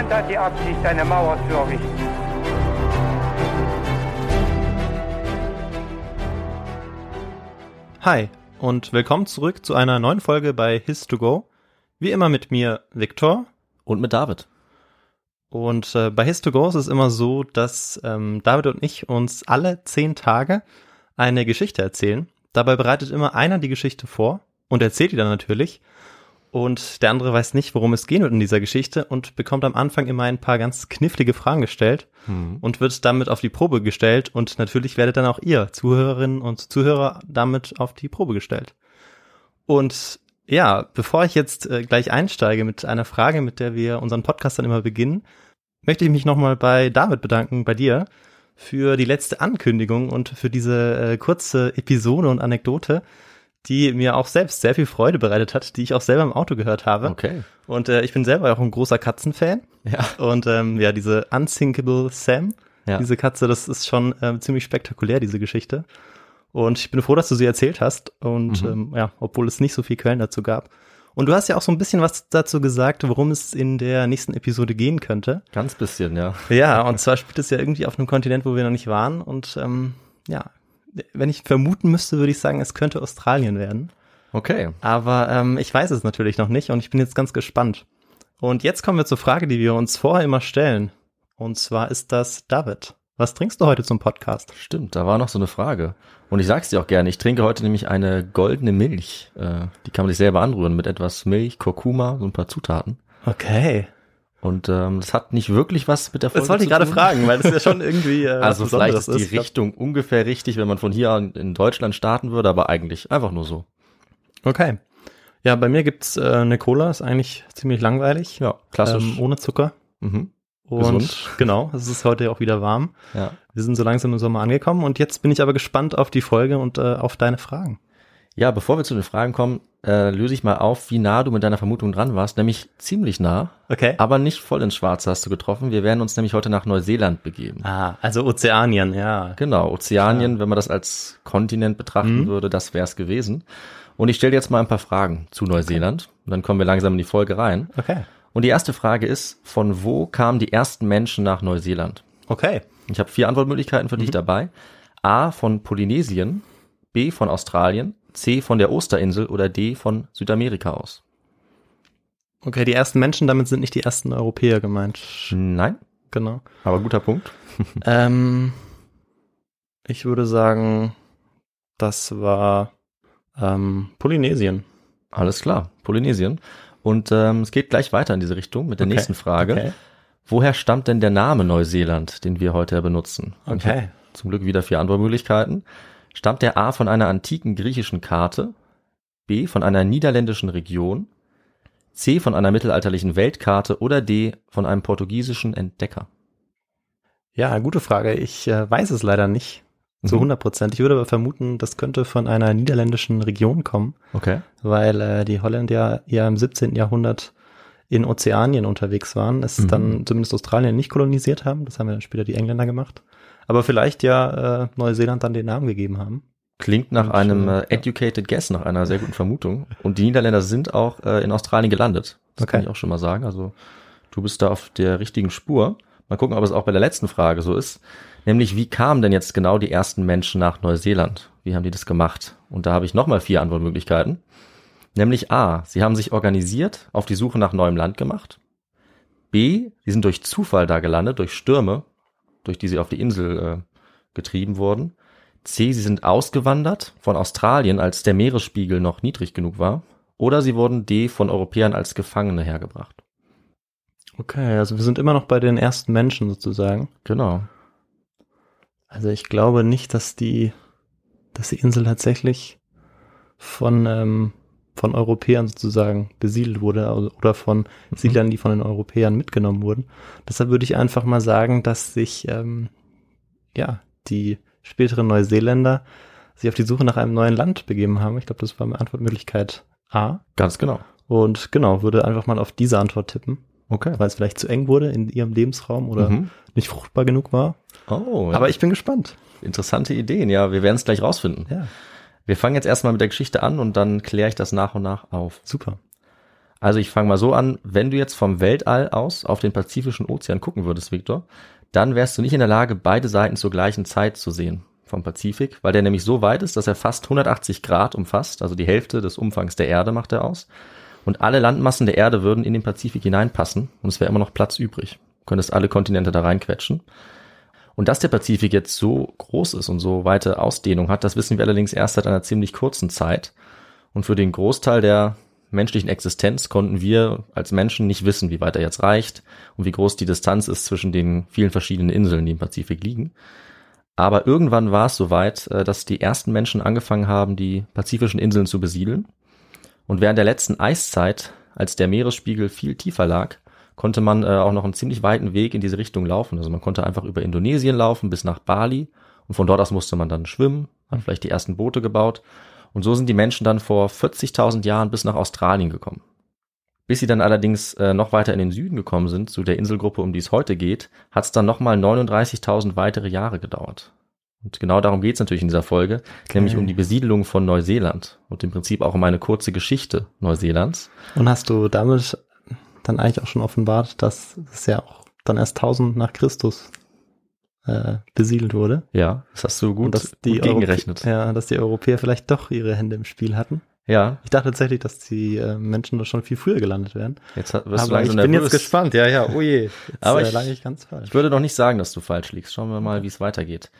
Niemand hat die Absicht, eine Mauer zu errichten. Hi und willkommen zurück zu einer neuen Folge bei His2Go. Wie immer mit mir Viktor. Und mit David. Und äh, bei His2Go ist es immer so, dass ähm, David und ich uns alle zehn Tage eine Geschichte erzählen. Dabei bereitet immer einer die Geschichte vor und erzählt die dann natürlich. Und der andere weiß nicht, worum es gehen wird in dieser Geschichte und bekommt am Anfang immer ein paar ganz knifflige Fragen gestellt und wird damit auf die Probe gestellt. Und natürlich werdet dann auch ihr, Zuhörerinnen und Zuhörer, damit auf die Probe gestellt. Und ja, bevor ich jetzt äh, gleich einsteige mit einer Frage, mit der wir unseren Podcast dann immer beginnen, möchte ich mich nochmal bei David bedanken, bei dir, für die letzte Ankündigung und für diese äh, kurze Episode und Anekdote, die mir auch selbst sehr viel Freude bereitet hat, die ich auch selber im Auto gehört habe. Okay. Und äh, ich bin selber auch ein großer Katzenfan. Ja. Und ähm, ja, diese Unsinkable Sam, Ja. diese Katze, das ist schon ähm, ziemlich spektakulär, diese Geschichte. Und ich bin froh, dass du sie erzählt hast. Und ähm, ja, obwohl es nicht so viel Quellen dazu gab. Und du hast ja auch so ein bisschen was dazu gesagt, worum es in der nächsten Episode gehen könnte. Ganz bisschen, ja. Ja, und zwar spielt es ja irgendwie auf einem Kontinent, wo wir noch nicht waren. Und ähm, ja, wenn ich vermuten müsste, würde ich sagen, es könnte Australien werden. Okay. Aber ähm, ich weiß es natürlich noch nicht und ich bin jetzt ganz gespannt. Und jetzt kommen wir zur Frage, die wir uns vorher immer stellen. Und zwar ist das David. Was trinkst du heute zum Podcast? Stimmt, da war noch so eine Frage. Und ich sag's dir auch gerne, ich trinke heute nämlich eine goldene Milch. Äh, die kann man sich selber anrühren mit etwas Milch, Kurkuma, so ein paar Zutaten. Okay. Und ähm, das hat nicht wirklich was mit der Folge Das wollte ich zu gerade fragen, weil das ja schon irgendwie äh, Also vielleicht ist die Richtung ungefähr richtig, wenn man von hier an in Deutschland starten würde, aber eigentlich einfach nur so. Okay. Ja, bei mir gibt's äh, eine Cola, ist eigentlich ziemlich langweilig. Ja, klassisch. Ähm, ohne Zucker. mhm. Und Gesund. genau, es ist heute auch wieder warm. Ja. Wir sind so langsam im Sommer angekommen und jetzt bin ich aber gespannt auf die Folge und äh, auf deine Fragen. Ja, bevor wir zu den Fragen kommen, äh, löse ich mal auf, wie nah du mit deiner Vermutung dran warst, nämlich ziemlich nah, Okay. aber nicht voll ins Schwarze hast du getroffen. Wir werden uns nämlich heute nach Neuseeland begeben. Ah, also Ozeanien, ja. Genau, Ozeanien, wenn man das als Kontinent betrachten Mhm. würde, das wäre es gewesen. Und ich stelle jetzt mal ein paar Fragen zu Neuseeland. Und dann kommen wir langsam in die Folge rein. Okay. Und die erste Frage ist, von wo kamen die ersten Menschen nach Neuseeland? Okay. Ich habe vier Antwortmöglichkeiten für dich dabei. A von Polynesien, B von Australien, C von der Osterinsel oder D von Südamerika aus. Okay, die ersten Menschen, damit sind nicht die ersten Europäer gemeint. Nein, Genau. aber guter Punkt. ähm, ich würde sagen, das war ähm, Polynesien. Alles klar, Polynesien. Und ähm, es geht gleich weiter in diese Richtung mit der Okay, nächsten Frage. okay. Woher stammt denn der Name Neuseeland, den wir heute benutzen? Okay. Zum Glück wieder vier Antwortmöglichkeiten. Stammt der A von einer antiken griechischen Karte, B von einer niederländischen Region, C von einer mittelalterlichen Weltkarte oder D von einem portugiesischen Entdecker? Ja, gute Frage. Ich äh, weiß es leider nicht zu Mhm. 100 Prozent. Ich würde aber vermuten, das könnte von einer niederländischen Region kommen, Okay. weil äh, die Holländer ja im 17. Jahrhundert in Ozeanien unterwegs waren, es Mhm. dann zumindest Australien nicht kolonisiert haben. Das haben ja dann später die Engländer gemacht. Aber vielleicht ja äh, Neuseeland dann den Namen gegeben haben. Klingt nach Und, einem äh, äh, educated guess, nach einer sehr guten Vermutung. Und die Niederländer sind auch äh, in Australien gelandet. Das kann Okay. ich auch schon mal sagen. Also du bist da auf der richtigen Spur. Mal gucken, ob es auch bei der letzten Frage so ist. Nämlich, wie kamen denn jetzt genau die ersten Menschen nach Neuseeland? Wie haben die das gemacht? Und da habe ich nochmal vier Antwortmöglichkeiten. Nämlich A, sie haben sich organisiert, auf die Suche nach neuem Land gemacht. B, sie sind durch Zufall da gelandet, durch Stürme, durch die sie auf die Insel äh, getrieben wurden. C, sie sind ausgewandert von Australien, als der Meeresspiegel noch niedrig genug war. Oder sie wurden D, von Europäern als Gefangene hergebracht. Okay, also wir sind immer noch bei den ersten Menschen sozusagen. Genau. Also ich glaube nicht, dass die, dass die Insel tatsächlich von ähm, von Europäern sozusagen besiedelt wurde also- oder von Siedlern, die von den Europäern mitgenommen wurden. Deshalb würde ich einfach mal sagen, dass sich ähm, ja die späteren Neuseeländer sich auf die Suche nach einem neuen Land begeben haben. Ich glaube, das war meine Antwortmöglichkeit A. Ganz genau. Und genau, würde einfach mal auf diese Antwort tippen, Okay. weil es vielleicht zu eng wurde in ihrem Lebensraum oder Mhm. nicht fruchtbar genug war. Oh, Aber ich bin gespannt. interessante Ideen. Ja, wir werden es gleich rausfinden. Ja, Wir fangen jetzt erstmal mit der Geschichte an und dann kläre ich das nach und nach auf. super. Also ich fange mal so an, wenn du jetzt vom Weltall aus auf den Pazifischen Ozean gucken würdest, Victor, dann wärst du nicht in der Lage, beide Seiten zur gleichen Zeit zu sehen vom Pazifik, weil der nämlich so weit ist, dass er fast 180 Grad umfasst, also die Hälfte des Umfangs der Erde macht er aus. Und alle Landmassen der Erde würden in den Pazifik hineinpassen und es wäre immer noch Platz übrig. Du könntest alle Kontinente da reinquetschen. Und dass der Pazifik jetzt so groß ist und so weite Ausdehnung hat, das wissen wir allerdings erst seit einer ziemlich kurzen Zeit. Und für den Großteil der menschlichen Existenz konnten wir als Menschen nicht wissen, wie weit er jetzt reicht und wie groß die Distanz ist zwischen den vielen verschiedenen Inseln, die im Pazifik liegen. Aber irgendwann war es soweit, äh, dass die ersten Menschen angefangen haben, die pazifischen Inseln zu besiedeln. Und während der letzten Eiszeit, als der Meeresspiegel viel tiefer lag, konnte man äh, auch noch einen ziemlich weiten Weg in diese Richtung laufen. Also man konnte einfach über Indonesien laufen bis nach Bali und von dort aus musste man dann schwimmen, hat vielleicht die ersten Boote gebaut und so sind die Menschen dann vor 40.000 Jahren bis nach Australien gekommen. Bis sie dann allerdings äh, noch weiter in den Süden gekommen sind, zu der Inselgruppe, um die es heute geht, hat es dann nochmal 39.000 weitere Jahre gedauert. Und genau darum geht es natürlich in dieser Folge, nämlich um die Besiedelung von Neuseeland und im Prinzip auch um eine kurze Geschichte Neuseelands. Und hast du damit dann eigentlich auch schon offenbart, dass es ja auch dann erst 1000 nach Christus äh, besiedelt wurde? Ja, das hast du gut, Und dass die gut gegengerechnet. Europä- Ja, dass die Europäer vielleicht doch ihre Hände im Spiel hatten. Ja, Ich dachte tatsächlich, dass die äh, Menschen da schon viel früher gelandet wären. jetzt wirst du Aber ich langsam bin nervös. jetzt gespannt. Ja, ja, oh je. Jetzt, Aber äh, ich- lag ich ganz falsch. Ich würde noch nicht sagen, dass du falsch liegst. Schauen wir mal, wie es weitergeht.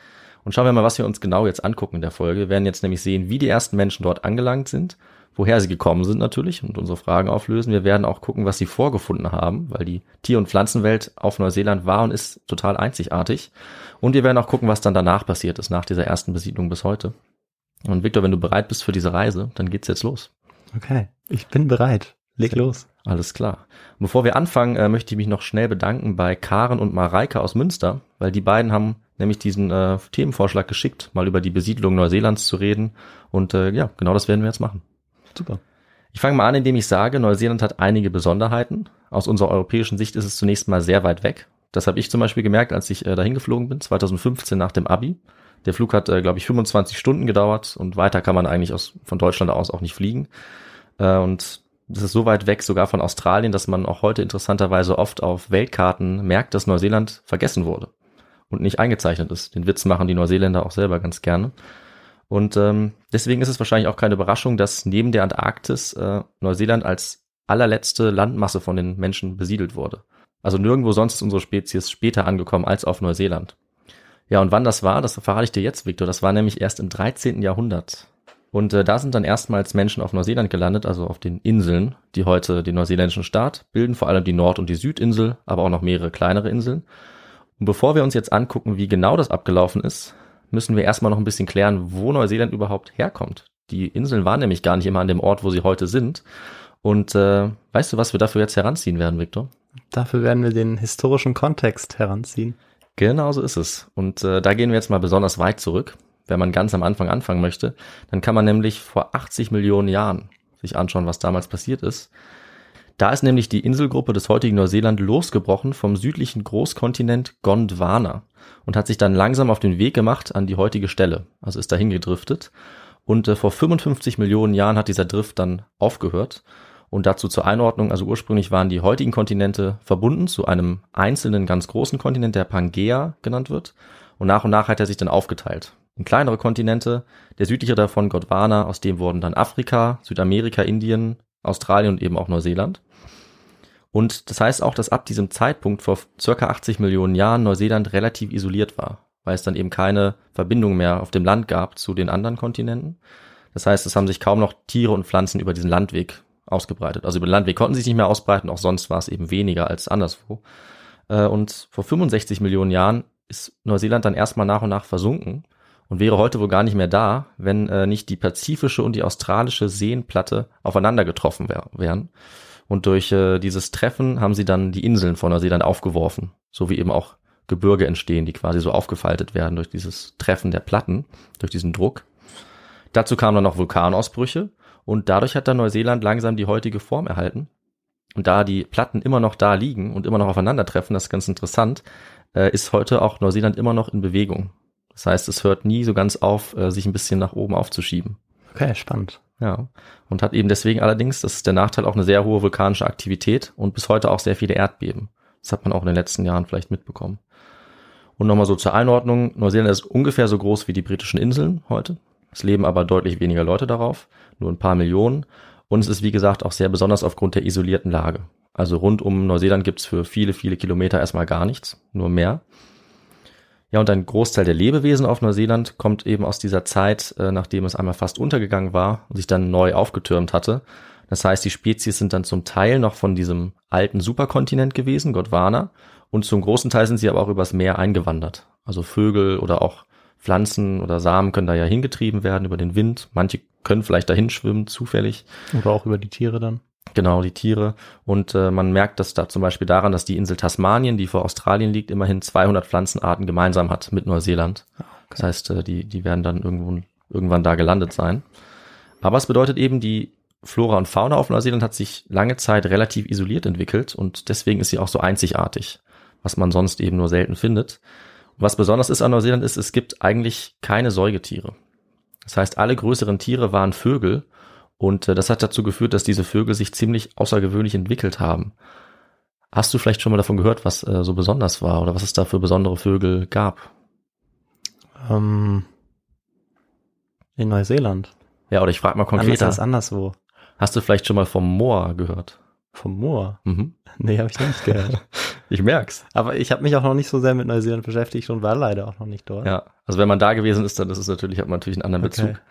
Und schauen wir mal, was wir uns genau jetzt angucken in der Folge. Wir werden jetzt nämlich sehen, wie die ersten Menschen dort angelangt sind, woher sie gekommen sind natürlich und unsere Fragen auflösen. Wir werden auch gucken, was sie vorgefunden haben, weil die Tier- und Pflanzenwelt auf Neuseeland war und ist total einzigartig. Und wir werden auch gucken, was dann danach passiert ist, nach dieser ersten Besiedlung bis heute. Und Victor, wenn du bereit bist für diese Reise, dann geht's jetzt los. Okay, ich bin bereit. Leg los. Alles klar. Und bevor wir anfangen, äh, möchte ich mich noch schnell bedanken bei Karen und Mareike aus Münster, weil die beiden haben nämlich diesen äh, Themenvorschlag geschickt, mal über die Besiedlung Neuseelands zu reden. Und äh, ja, genau das werden wir jetzt machen. Super. Ich fange mal an, indem ich sage, Neuseeland hat einige Besonderheiten. Aus unserer europäischen Sicht ist es zunächst mal sehr weit weg. Das habe ich zum Beispiel gemerkt, als ich äh, dahin geflogen bin, 2015 nach dem Abi. Der Flug hat, äh, glaube ich, 25 Stunden gedauert und weiter kann man eigentlich aus, von Deutschland aus auch nicht fliegen. Äh, und das ist so weit weg, sogar von Australien, dass man auch heute interessanterweise oft auf Weltkarten merkt, dass Neuseeland vergessen wurde und nicht eingezeichnet ist. Den Witz machen die Neuseeländer auch selber ganz gerne. Und ähm, deswegen ist es wahrscheinlich auch keine Überraschung, dass neben der Antarktis äh, Neuseeland als allerletzte Landmasse von den Menschen besiedelt wurde. Also nirgendwo sonst ist unsere Spezies später angekommen als auf Neuseeland. Ja, und wann das war, das verrate ich dir jetzt, Victor. Das war nämlich erst im 13. Jahrhundert. Und äh, da sind dann erstmals Menschen auf Neuseeland gelandet, also auf den Inseln, die heute den neuseeländischen Staat bilden, vor allem die Nord- und die Südinsel, aber auch noch mehrere kleinere Inseln. Und bevor wir uns jetzt angucken, wie genau das abgelaufen ist, müssen wir erstmal noch ein bisschen klären, wo Neuseeland überhaupt herkommt. Die Inseln waren nämlich gar nicht immer an dem Ort, wo sie heute sind. Und äh, weißt du, was wir dafür jetzt heranziehen werden, Victor? Dafür werden wir den historischen Kontext heranziehen. Genau so ist es. Und äh, da gehen wir jetzt mal besonders weit zurück. Wenn man ganz am Anfang anfangen möchte, dann kann man nämlich vor 80 Millionen Jahren sich anschauen, was damals passiert ist. Da ist nämlich die Inselgruppe des heutigen Neuseeland losgebrochen vom südlichen Großkontinent Gondwana und hat sich dann langsam auf den Weg gemacht an die heutige Stelle, also ist dahin gedriftet. Und äh, vor 55 Millionen Jahren hat dieser Drift dann aufgehört. Und dazu zur Einordnung, also ursprünglich waren die heutigen Kontinente verbunden zu einem einzelnen ganz großen Kontinent, der Pangea genannt wird. Und nach und nach hat er sich dann aufgeteilt in kleinere Kontinente. Der südliche davon Gondwana, aus dem wurden dann Afrika, Südamerika, Indien, Australien und eben auch Neuseeland. Und das heißt auch, dass ab diesem Zeitpunkt vor circa 80 Millionen Jahren Neuseeland relativ isoliert war, weil es dann eben keine Verbindung mehr auf dem Land gab zu den anderen Kontinenten. Das heißt, es haben sich kaum noch Tiere und Pflanzen über diesen Landweg ausgebreitet. Also über den Landweg konnten sie sich nicht mehr ausbreiten, auch sonst war es eben weniger als anderswo. Äh, Und vor 65 Millionen Jahren ist Neuseeland dann erstmal nach und nach versunken. und wäre heute wohl gar nicht mehr da, wenn äh, nicht die pazifische und die australische Seenplatte aufeinander getroffen wär, wären. Und durch äh, dieses Treffen haben sie dann die Inseln von Neuseeland aufgeworfen, so wie eben auch Gebirge entstehen, die quasi so aufgefaltet werden durch dieses Treffen der Platten, durch diesen Druck. Dazu kamen dann noch Vulkanausbrüche und dadurch hat dann Neuseeland langsam die heutige Form erhalten. Und da die Platten immer noch da liegen und immer noch aufeinandertreffen, das ist ganz interessant, äh, ist heute auch Neuseeland immer noch in Bewegung. Das heißt, es hört nie so ganz auf, äh, sich ein bisschen nach oben aufzuschieben. Okay, spannend. Ja. Und hat eben deswegen allerdings, das ist der Nachteil, auch eine sehr hohe vulkanische Aktivität und bis heute auch sehr viele Erdbeben. Das hat man auch in den letzten Jahren vielleicht mitbekommen. Und nochmal so zur Einordnung. Neuseeland ist ungefähr so groß wie die britischen Inseln heute. Es leben aber deutlich weniger Leute darauf, nur ein paar Millionen. Und es ist, wie gesagt, auch sehr besonders aufgrund der isolierten Lage. Also rund um Neuseeland gibt's für viele, viele Kilometer erstmal gar nichts, nur Meer. Ja, und ein Großteil der Lebewesen auf Neuseeland kommt eben aus dieser Zeit, äh, nachdem es einmal fast untergegangen war und sich dann neu aufgetürmt hatte. Das heißt, die Spezies sind dann zum Teil noch von diesem alten Superkontinent gewesen, Gondwana, und zum großen Teil sind sie aber auch übers Meer eingewandert. Also Vögel oder auch Pflanzen oder Samen können da ja hingetrieben werden über den Wind. Manche können vielleicht dahin schwimmen, zufällig. Oder auch über die Tiere dann. Genau, die Tiere. Und äh, man merkt das da zum Beispiel daran, dass die Insel Tasmanien, die vor Australien liegt, immerhin 200 Pflanzenarten gemeinsam hat mit Neuseeland. Das heißt, äh, die, die werden dann irgendwo, irgendwann da gelandet sein. Aber es bedeutet eben, die Flora und Fauna auf Neuseeland hat sich lange Zeit relativ isoliert entwickelt und deswegen ist sie auch so einzigartig, was man sonst eben nur selten findet. Und was besonders ist an Neuseeland ist, es gibt eigentlich keine Säugetiere. Das heißt, alle größeren Tiere waren Vögel und äh, das hat dazu geführt, dass diese Vögel sich ziemlich außergewöhnlich entwickelt haben. Hast du vielleicht schon mal davon gehört, was äh, so besonders war oder was es da für besondere Vögel gab? Ähm, in Neuseeland. Ja, oder ich frage mal Anders konkreter. als anderswo. Hast du vielleicht schon mal vom Moor gehört? Vom Moor. Mhm. Nee, habe ich noch nicht gehört. Ich merk's. Aber ich habe mich auch noch nicht so sehr mit Neuseeland beschäftigt und war leider auch noch nicht dort. Ja, also wenn man da gewesen ist, dann ist es natürlich, hat man natürlich einen anderen Okay. Bezug.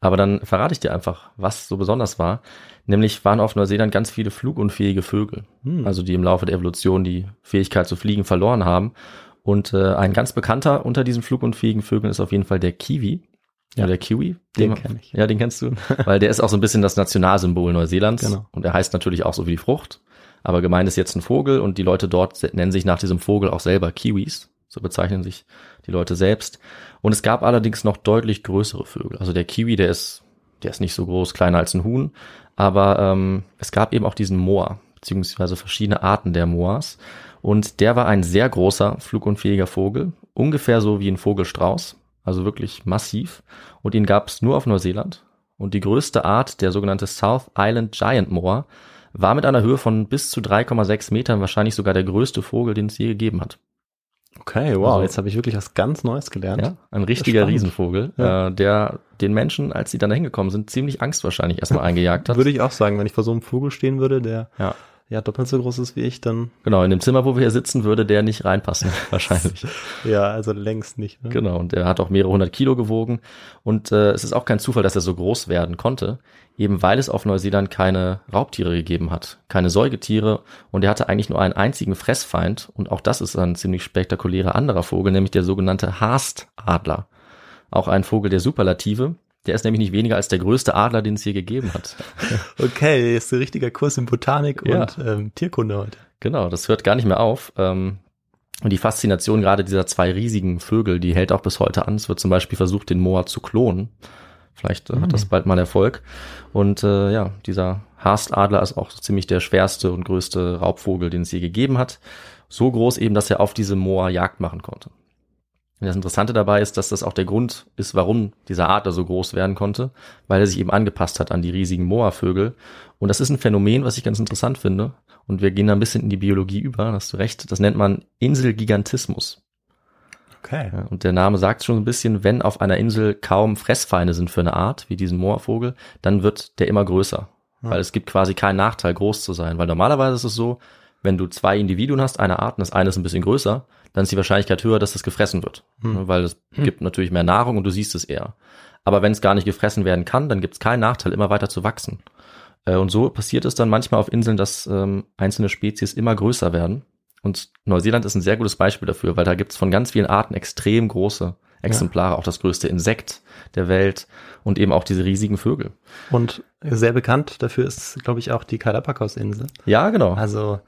Aber dann verrate ich dir einfach, was so besonders war. Nämlich waren auf Neuseeland ganz viele flugunfähige Vögel. Hm. Also die im Laufe der Evolution die Fähigkeit zu fliegen verloren haben. Und äh, ein ganz bekannter unter diesen flugunfähigen Vögeln ist auf jeden Fall der Kiwi. Ja, der Kiwi. den man- kenn ich. Ja, den kennst du. Weil der ist auch so ein bisschen das Nationalsymbol Neuseelands. Genau. Und er heißt natürlich auch so wie die Frucht. Aber gemeint ist jetzt ein Vogel und die Leute dort nennen sich nach diesem Vogel auch selber Kiwis. So bezeichnen sich die Leute selbst. Und es gab allerdings noch deutlich größere Vögel. Also der Kiwi, der ist, der ist nicht so groß, kleiner als ein Huhn. Aber ähm, es gab eben auch diesen Moa, beziehungsweise verschiedene Arten der Moas. Und der war ein sehr großer, flugunfähiger Vogel, ungefähr so wie ein Vogelstrauß, also wirklich massiv. Und ihn gab es nur auf Neuseeland. Und die größte Art, der sogenannte South Island Giant Moa, war mit einer Höhe von bis zu 3,6 Metern wahrscheinlich sogar der größte Vogel, den es je gegeben hat. Okay, wow, Also- jetzt habe ich wirklich was ganz Neues gelernt. Ja, ein richtiger. Riesenvogel, Ja. äh, der den Menschen, als sie dann da hingekommen sind, ziemlich Angst wahrscheinlich erstmal eingejagt hat. Würde ich auch sagen, wenn ich vor so einem Vogel stehen würde, der ja, ja doppelt so groß ist wie ich, dann genau. In dem Zimmer, wo wir hier sitzen, würde der nicht reinpassen, wahrscheinlich. ja, also längst nicht. Ne? Genau, und er hat auch mehrere hundert Kilo gewogen. Und äh, es ist auch kein Zufall, dass er so groß werden konnte, eben weil es auf Neuseeland keine Raubtiere gegeben hat, keine Säugetiere. Und er hatte eigentlich nur einen einzigen Fressfeind. Und auch das ist ein ziemlich spektakulärer anderer Vogel, nämlich der sogenannte Haastadler. Auch ein Vogel der Superlative. Der ist nämlich nicht weniger als der größte Adler, den es je gegeben hat. Okay, ist ein richtiger Kurs in Botanik Ja. und ähm, Tierkunde heute. Genau, das hört gar nicht mehr auf. Ähm, und die Faszination gerade dieser zwei riesigen Vögel, die hält auch bis heute an. Es wird zum Beispiel versucht, den Moa zu klonen. Vielleicht äh, hat das bald mal Erfolg. Und äh, ja, dieser Haastadler ist auch so ziemlich der schwerste und größte Raubvogel, den es je gegeben hat. So groß eben, dass er auf diesem Moa Jagd machen konnte. Und das Interessante dabei ist, dass das auch der Grund ist, warum dieser Adler so groß werden konnte, weil er sich eben angepasst hat an die riesigen Moa-Vögel. Und das ist ein Phänomen, was ich ganz interessant finde. Und wir gehen da ein bisschen in die Biologie über, hast du recht. Das nennt man Inselgigantismus. Okay. Ja, und der Name sagt schon ein bisschen, wenn auf einer Insel kaum Fressfeinde sind für eine Art, wie diesen Moorvogel, dann wird der immer größer. Weil es gibt quasi keinen Nachteil, groß zu sein. Weil normalerweise ist es so, wenn du zwei Individuen hast, eine Art und das eine ist ein bisschen größer, dann ist die Wahrscheinlichkeit höher, dass es gefressen wird. Ne, Weil es gibt natürlich mehr Nahrung und du siehst es eher. Aber wenn es gar nicht gefressen werden kann, dann gibt es keinen Nachteil, immer weiter zu wachsen. Äh, Und so passiert es dann manchmal auf Inseln, dass ähm, einzelne Spezies immer größer werden. Und Neuseeland ist ein sehr gutes Beispiel dafür, weil da gibt es von ganz vielen Arten extrem große Exemplare, auch das größte Insekt der Welt und eben auch diese riesigen Vögel. Und sehr bekannt dafür ist, glaube ich, auch die Galapagos-Insel. Ja, genau. Also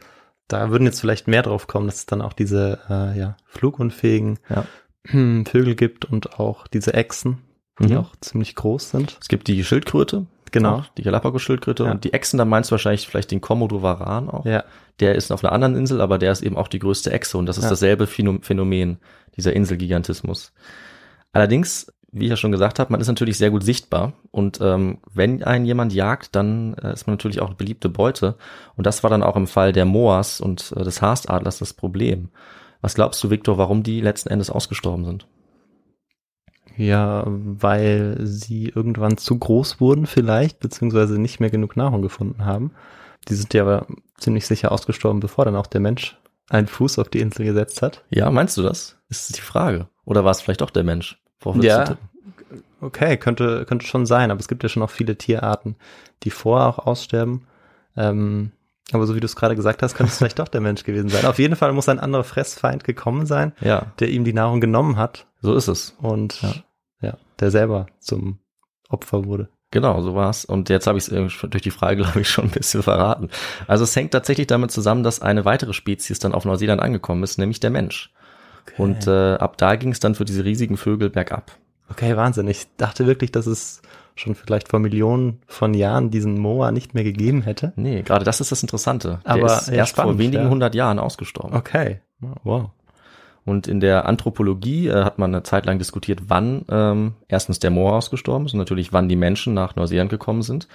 da würden jetzt vielleicht mehr drauf kommen, dass es dann auch diese äh, ja, flugunfähigen Ja. Vögel gibt und auch diese Echsen, die Mhm. auch ziemlich groß sind. Es gibt die Schildkröte. Genau. auch, Die Galapagos-Schildkröte. Ja. Und die Echsen, da meinst du wahrscheinlich vielleicht den Komodo-Varan auch. Ja, Der ist auf einer anderen Insel, aber der ist eben auch die größte Echse und das ist Ja. dasselbe Phänom- Phänomen, dieser Inselgigantismus. Allerdings, wie ich ja schon gesagt habe, man ist natürlich sehr gut sichtbar und ähm, wenn einen jemand jagt, dann äh, ist man natürlich auch eine beliebte Beute und das war dann auch im Fall der Moas und äh, des Haastadlers das Problem. Was glaubst du, Viktor, warum die letzten Endes ausgestorben sind? ja, weil sie irgendwann zu groß wurden vielleicht, beziehungsweise nicht mehr genug Nahrung gefunden haben. Die sind ja aber ziemlich sicher ausgestorben, bevor dann auch der Mensch einen Fuß auf die Insel gesetzt hat. Ja, meinst du das? Ist die Frage. Oder war es vielleicht doch der Mensch? Ja. Okay, könnte, könnte schon sein, aber es gibt ja schon noch viele Tierarten, die vorher auch aussterben. Ähm, aber so wie du es gerade gesagt hast, könnte es vielleicht doch der Mensch gewesen sein. Auf jeden Fall muss ein anderer Fressfeind gekommen sein, Ja, der ihm die Nahrung genommen hat so ist es. und Ja. ja, der selber zum Opfer wurde. Genau, so war's. Und jetzt habe ich es durch die Frage, glaube ich, schon ein bisschen verraten. Also es hängt tatsächlich damit zusammen, dass eine weitere Spezies dann auf Neuseeland angekommen ist, nämlich der Mensch. Und äh, ab da ging es dann für diese riesigen Vögel bergab. Okay, Wahnsinn. Ich dachte wirklich, dass es schon vielleicht vor Millionen von Jahren diesen Moa nicht mehr gegeben hätte. Nee, gerade das ist das Interessante. Der Aber, ist ja, erst vor spannend, wenigen ja. hundert Jahren ausgestorben. Okay. Wow. Und in der Anthropologie äh, hat man eine Zeit lang diskutiert, wann ähm, erstens der Moor ausgestorben ist und natürlich wann die Menschen nach Neuseeland gekommen sind.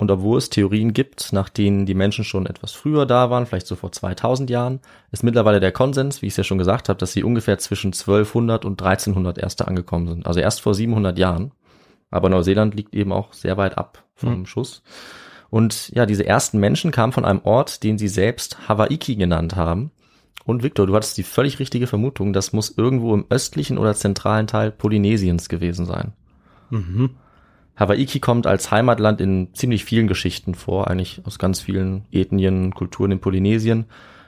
Und obwohl es Theorien gibt, nach denen die Menschen schon etwas früher da waren, vielleicht so vor 2000 Jahren, ist mittlerweile der Konsens, wie ich es ja schon gesagt habe, dass sie ungefähr zwischen 1200 und 1300 erst da angekommen sind. Also erst vor 700 Jahren. Aber Neuseeland liegt eben auch sehr weit ab vom Hm. Schuss. Und ja, diese ersten Menschen kamen von einem Ort, den sie selbst Hawaiki genannt haben. Und Victor, du hattest die völlig richtige Vermutung, das muss irgendwo im östlichen oder zentralen Teil Polynesiens gewesen sein. Mhm. Hawaiki kommt als Heimatland in ziemlich vielen Geschichten vor, eigentlich aus ganz vielen Ethnien, Kulturen in Polynesien.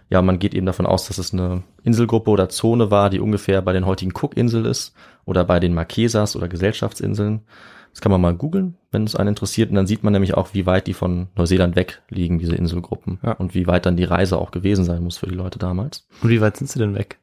Ja, man geht eben davon aus, dass es eine Inselgruppe oder Zone war, die ungefähr bei den heutigen Cook-Inseln ist oder bei den Marquesas oder Gesellschaftsinseln. Das kann man mal googeln, wenn es einen interessiert. Und dann sieht man nämlich auch, wie weit die von Neuseeland weg liegen, diese Inselgruppen. Ja. Und wie weit dann die Reise auch gewesen sein muss für die Leute damals. Und wie weit sind sie denn weg?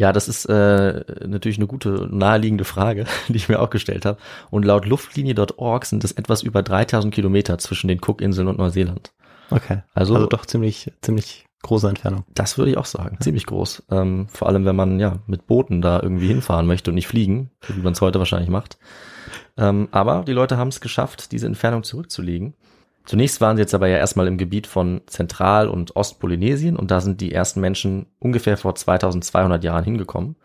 Ja, das ist äh, natürlich eine gute, naheliegende Frage, die ich mir auch gestellt habe. Und laut Luftlinie.org sind es etwas über 3000 Kilometer zwischen den Cookinseln und Neuseeland. Okay. Also- Also, doch ziemlich, ziemlich große Entfernung. Das würde ich auch sagen, ziemlich groß. Ähm, vor allem, wenn man ja mit Booten da irgendwie hinfahren möchte und nicht fliegen, wie man es heute wahrscheinlich macht. Ähm, aber die Leute haben es geschafft, diese Entfernung zurückzulegen. Zunächst waren sie jetzt aber ja erstmal im Gebiet von Zentral- und Ostpolynesien und da sind die ersten Menschen ungefähr vor 2200 Jahren hingekommen.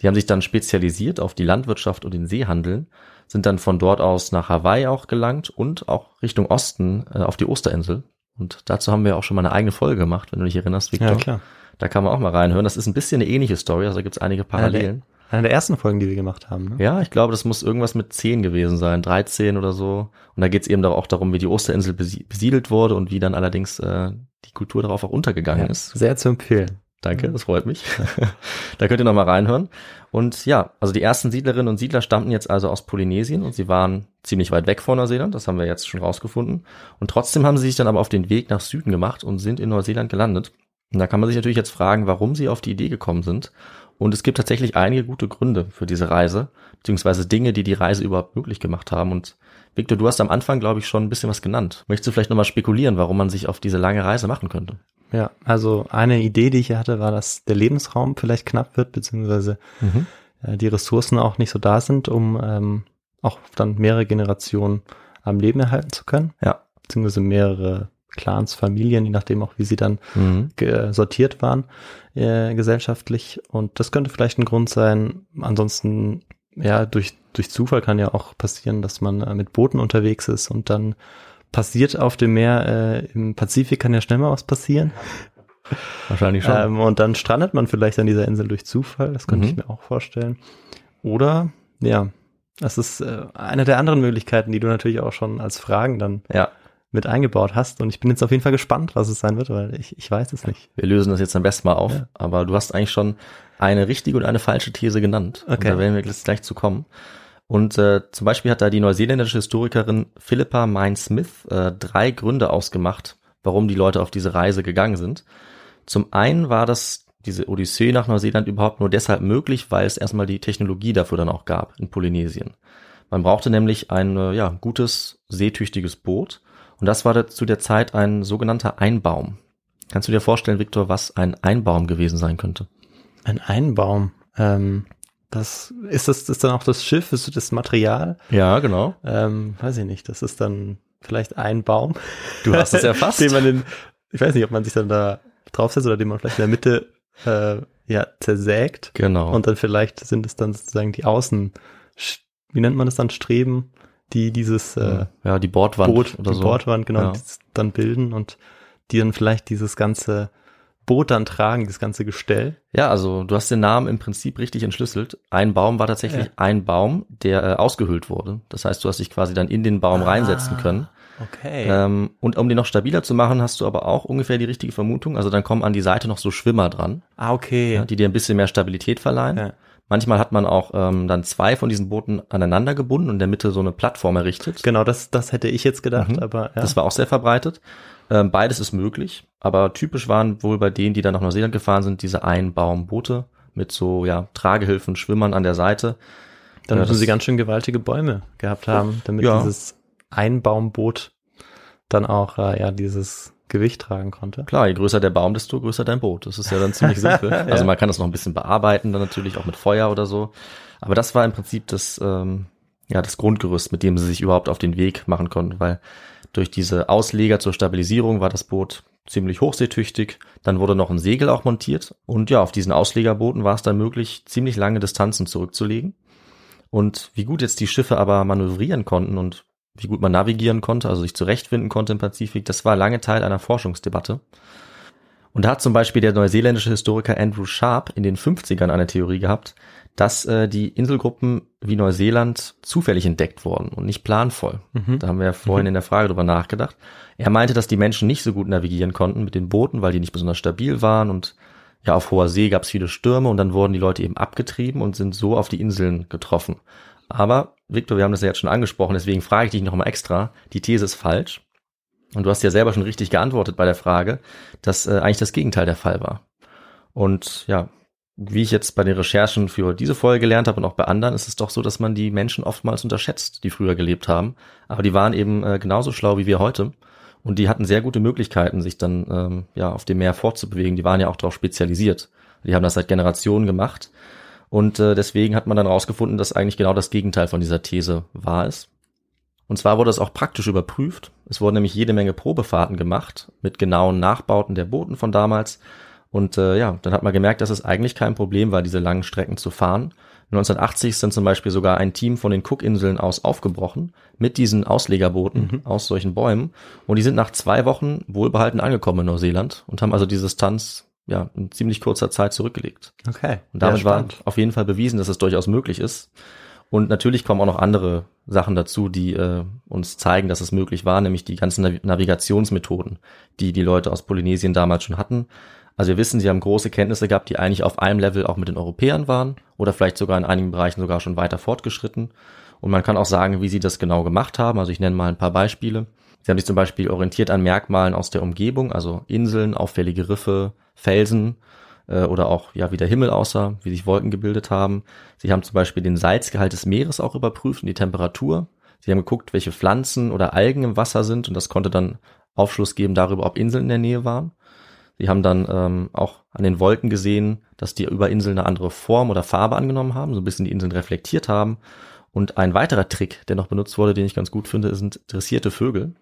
Die haben sich dann spezialisiert auf die Landwirtschaft und den Seehandel, sind dann von dort aus nach Hawaii auch gelangt und auch Richtung Osten äh, auf die Osterinsel. Und dazu haben wir auch schon mal eine eigene Folge gemacht, wenn du dich erinnerst, Victor. klar. Da kann man auch mal reinhören. Das ist ein bisschen eine ähnliche Story, also da gibt es einige Parallelen. Eine der ersten Folgen, die wir gemacht haben. Ne? Ja, ich glaube, das muss irgendwas mit 10 gewesen sein, 13 oder so. Und da geht es eben auch darum, wie die Osterinsel besi- besiedelt wurde und wie dann allerdings äh, die Kultur darauf auch untergegangen Ja, ist. Sehr zu empfehlen. Danke, das freut mich. da könnt ihr noch mal reinhören. Und ja, also die ersten Siedlerinnen und Siedler stammten jetzt also aus Polynesien und sie waren ziemlich weit weg von Neuseeland, das haben wir jetzt schon rausgefunden. Und trotzdem haben sie sich dann aber auf den Weg nach Süden gemacht und sind in Neuseeland gelandet. Und da kann man sich natürlich jetzt fragen, warum sie auf die Idee gekommen sind. Und es gibt tatsächlich einige gute Gründe für diese Reise, beziehungsweise Dinge, die die Reise überhaupt möglich gemacht haben. Und Victor, du hast am Anfang, glaube ich, schon ein bisschen was genannt. Möchtest du vielleicht nochmal spekulieren, warum man sich auf diese lange Reise machen könnte? Ja, also eine Idee, die ich hier hatte, war, dass der Lebensraum vielleicht knapp wird, beziehungsweise äh, die Ressourcen auch nicht so da sind, um ähm, auch dann mehrere Generationen am Leben erhalten zu können, Ja. beziehungsweise mehrere Clans, Familien, je nachdem auch, wie sie dann Mhm. sortiert waren äh, gesellschaftlich. Und das könnte vielleicht ein Grund sein. Ansonsten, ja, durch, durch Zufall kann ja auch passieren, dass man äh, mit Booten unterwegs ist und dann passiert auf dem Meer, äh, im Pazifik kann ja schnell mal was passieren. Wahrscheinlich schon. Ähm, und dann strandet man vielleicht an dieser Insel durch Zufall. Das könnte Mhm. ich mir auch vorstellen. Oder, ja, das ist äh, eine der anderen Möglichkeiten, die du natürlich auch schon als Fragen dann ja. Mit eingebaut hast. Und ich bin jetzt auf jeden Fall gespannt, was es sein wird, weil ich, ich weiß es nicht. Wir lösen das jetzt am besten mal auf. Ja. Aber du hast eigentlich schon eine richtige und eine falsche These genannt. Und Okay. da werden wir jetzt gleich zu kommen. Und äh, zum Beispiel hat da die neuseeländische Historikerin Philippa Mine Smith äh, drei Gründe ausgemacht, warum die Leute auf diese Reise gegangen sind. Zum einen war das diese Odyssee nach Neuseeland überhaupt nur deshalb möglich, weil es erstmal die Technologie dafür dann auch gab in Polynesien. Man brauchte nämlich ein äh, ja, gutes, seetüchtiges Boot. Und das war zu der Zeit ein sogenannter Einbaum. Kannst du dir vorstellen, Viktor, was ein Einbaum gewesen sein könnte? Ein Einbaum. Ähm, das, ist das, ist dann auch das Schiff, ist das Material? Ja, genau. Ähm, weiß ich nicht. Das ist dann vielleicht ein Baum. Du hast es erfasst. den man in, ich weiß nicht, ob man sich dann da draufsetzt oder den man vielleicht in der Mitte äh, ja, zersägt. Genau. Und dann vielleicht sind es dann sozusagen die Außen, wie nennt man das dann, Streben, die dieses äh, ja, die Bordwand Boot, oder die so. Bordwand, genau, Ja. dann bilden und die dann vielleicht dieses ganze Boot dann tragen, dieses ganze Gestell. Ja, also du hast den Namen im Prinzip richtig entschlüsselt. Ein Baum war tatsächlich Ja. ein Baum, der äh, ausgehöhlt wurde. Das heißt, du hast dich quasi dann in den Baum reinsetzen können. Okay. Ähm, und um den noch stabiler zu machen, hast du aber auch ungefähr die richtige Vermutung. Also dann kommen an die Seite noch so Schwimmer dran, ah, okay. ja, die dir ein bisschen mehr Stabilität verleihen. Ja. Manchmal hat man auch ähm, dann zwei von diesen Booten aneinander gebunden und in der Mitte so eine Plattform errichtet. Genau, das, das hätte ich jetzt gedacht, Mhm. aber ja. Das war auch sehr verbreitet. Ähm, beides ist möglich, aber typisch waren wohl bei denen, die dann nach Neuseeland gefahren sind, diese Einbaumboote mit so ja Tragehilfen, Schwimmern an der Seite. dann ja, müssen sie ganz schön gewaltige Bäume gehabt haben, damit Ja. dieses Einbaumboot dann auch äh, ja dieses Gewicht tragen konnte. Klar, je größer der Baum, desto größer dein Boot. Das ist ja dann ziemlich simpel. Also man kann das noch ein bisschen bearbeiten, dann natürlich auch mit Feuer oder so. Aber das war im Prinzip das, ähm, ja, das Grundgerüst, mit dem sie sich überhaupt auf den Weg machen konnten, weil durch diese Ausleger zur Stabilisierung war das Boot ziemlich hochseetüchtig. Dann wurde noch ein Segel auch montiert. Und ja, auf diesen Auslegerbooten war es dann möglich, ziemlich lange Distanzen zurückzulegen. Und wie gut jetzt die Schiffe aber manövrieren konnten und wie gut man navigieren konnte, also sich zurechtfinden konnte im Pazifik, das war lange Teil einer Forschungsdebatte. Und da hat zum Beispiel der neuseeländische Historiker Andrew Sharp in den 50ern eine Theorie gehabt, dass äh, die Inselgruppen wie Neuseeland zufällig entdeckt wurden und nicht planvoll. Mhm. Da haben wir ja vorhin in der Frage drüber nachgedacht. Er meinte, dass die Menschen nicht so gut navigieren konnten mit den Booten, weil die nicht besonders stabil waren und ja, auf hoher See gab es viele Stürme und dann wurden die Leute eben abgetrieben und sind so auf die Inseln getroffen. Aber, Victor, wir haben das ja jetzt schon angesprochen, deswegen frage ich dich nochmal extra. Die These ist falsch. Und du hast ja selber schon richtig geantwortet bei der Frage, dass äh, eigentlich das Gegenteil der Fall war. Und ja, wie ich jetzt bei den Recherchen für diese Folge gelernt habe und auch bei anderen, ist es doch so, dass man die Menschen oftmals unterschätzt, die früher gelebt haben. Aber die waren eben äh, genauso schlau wie wir heute. Und die hatten sehr gute Möglichkeiten, sich dann ähm, ja auf dem Meer fortzubewegen. Die waren ja auch darauf spezialisiert. Die haben das seit Generationen gemacht. Und äh, deswegen hat man dann rausgefunden, dass eigentlich genau das Gegenteil von dieser These wahr ist. Und zwar wurde es auch praktisch überprüft. Es wurden nämlich jede Menge Probefahrten gemacht mit genauen Nachbauten der Booten von damals. Und äh, ja, dann hat man gemerkt, dass es eigentlich kein Problem war, diese langen Strecken zu fahren. 1980 ist dann zum Beispiel sogar ein Team von den Cookinseln aus aufgebrochen mit diesen Auslegerbooten aus solchen Bäumen. Und die sind nach zwei Wochen wohlbehalten angekommen in Neuseeland und haben also die Distanz ja in ziemlich kurzer Zeit zurückgelegt. Okay. Und damit war auf jeden Fall bewiesen, dass es durchaus möglich ist. Und natürlich kommen auch noch andere Sachen dazu, die äh, uns zeigen, dass es möglich war, nämlich die ganzen Nav Navigationsmethoden, die die Leute aus Polynesien damals schon hatten. Also wir wissen, sie haben große Kenntnisse gehabt, die eigentlich auf einem Level auch mit den Europäern waren oder vielleicht sogar in einigen Bereichen sogar schon weiter fortgeschritten. Und man kann auch sagen, wie sie das genau gemacht haben. Also ich nenne mal ein paar Beispiele. Sie haben sich zum Beispiel orientiert an Merkmalen aus der Umgebung, also Inseln, auffällige Riffe, Felsen äh, oder auch ja wie der Himmel aussah, wie sich Wolken gebildet haben. Sie haben zum Beispiel den Salzgehalt des Meeres auch überprüft und die Temperatur. Sie haben geguckt, welche Pflanzen oder Algen im Wasser sind und das konnte dann Aufschluss geben darüber, ob Inseln in der Nähe waren. Sie haben dann ähm, auch an den Wolken gesehen, dass die über Inseln eine andere Form oder Farbe angenommen haben, so ein bisschen die Inseln reflektiert haben. Und ein weiterer Trick, der noch benutzt wurde, den ich ganz gut finde, sind dressierte Vögel.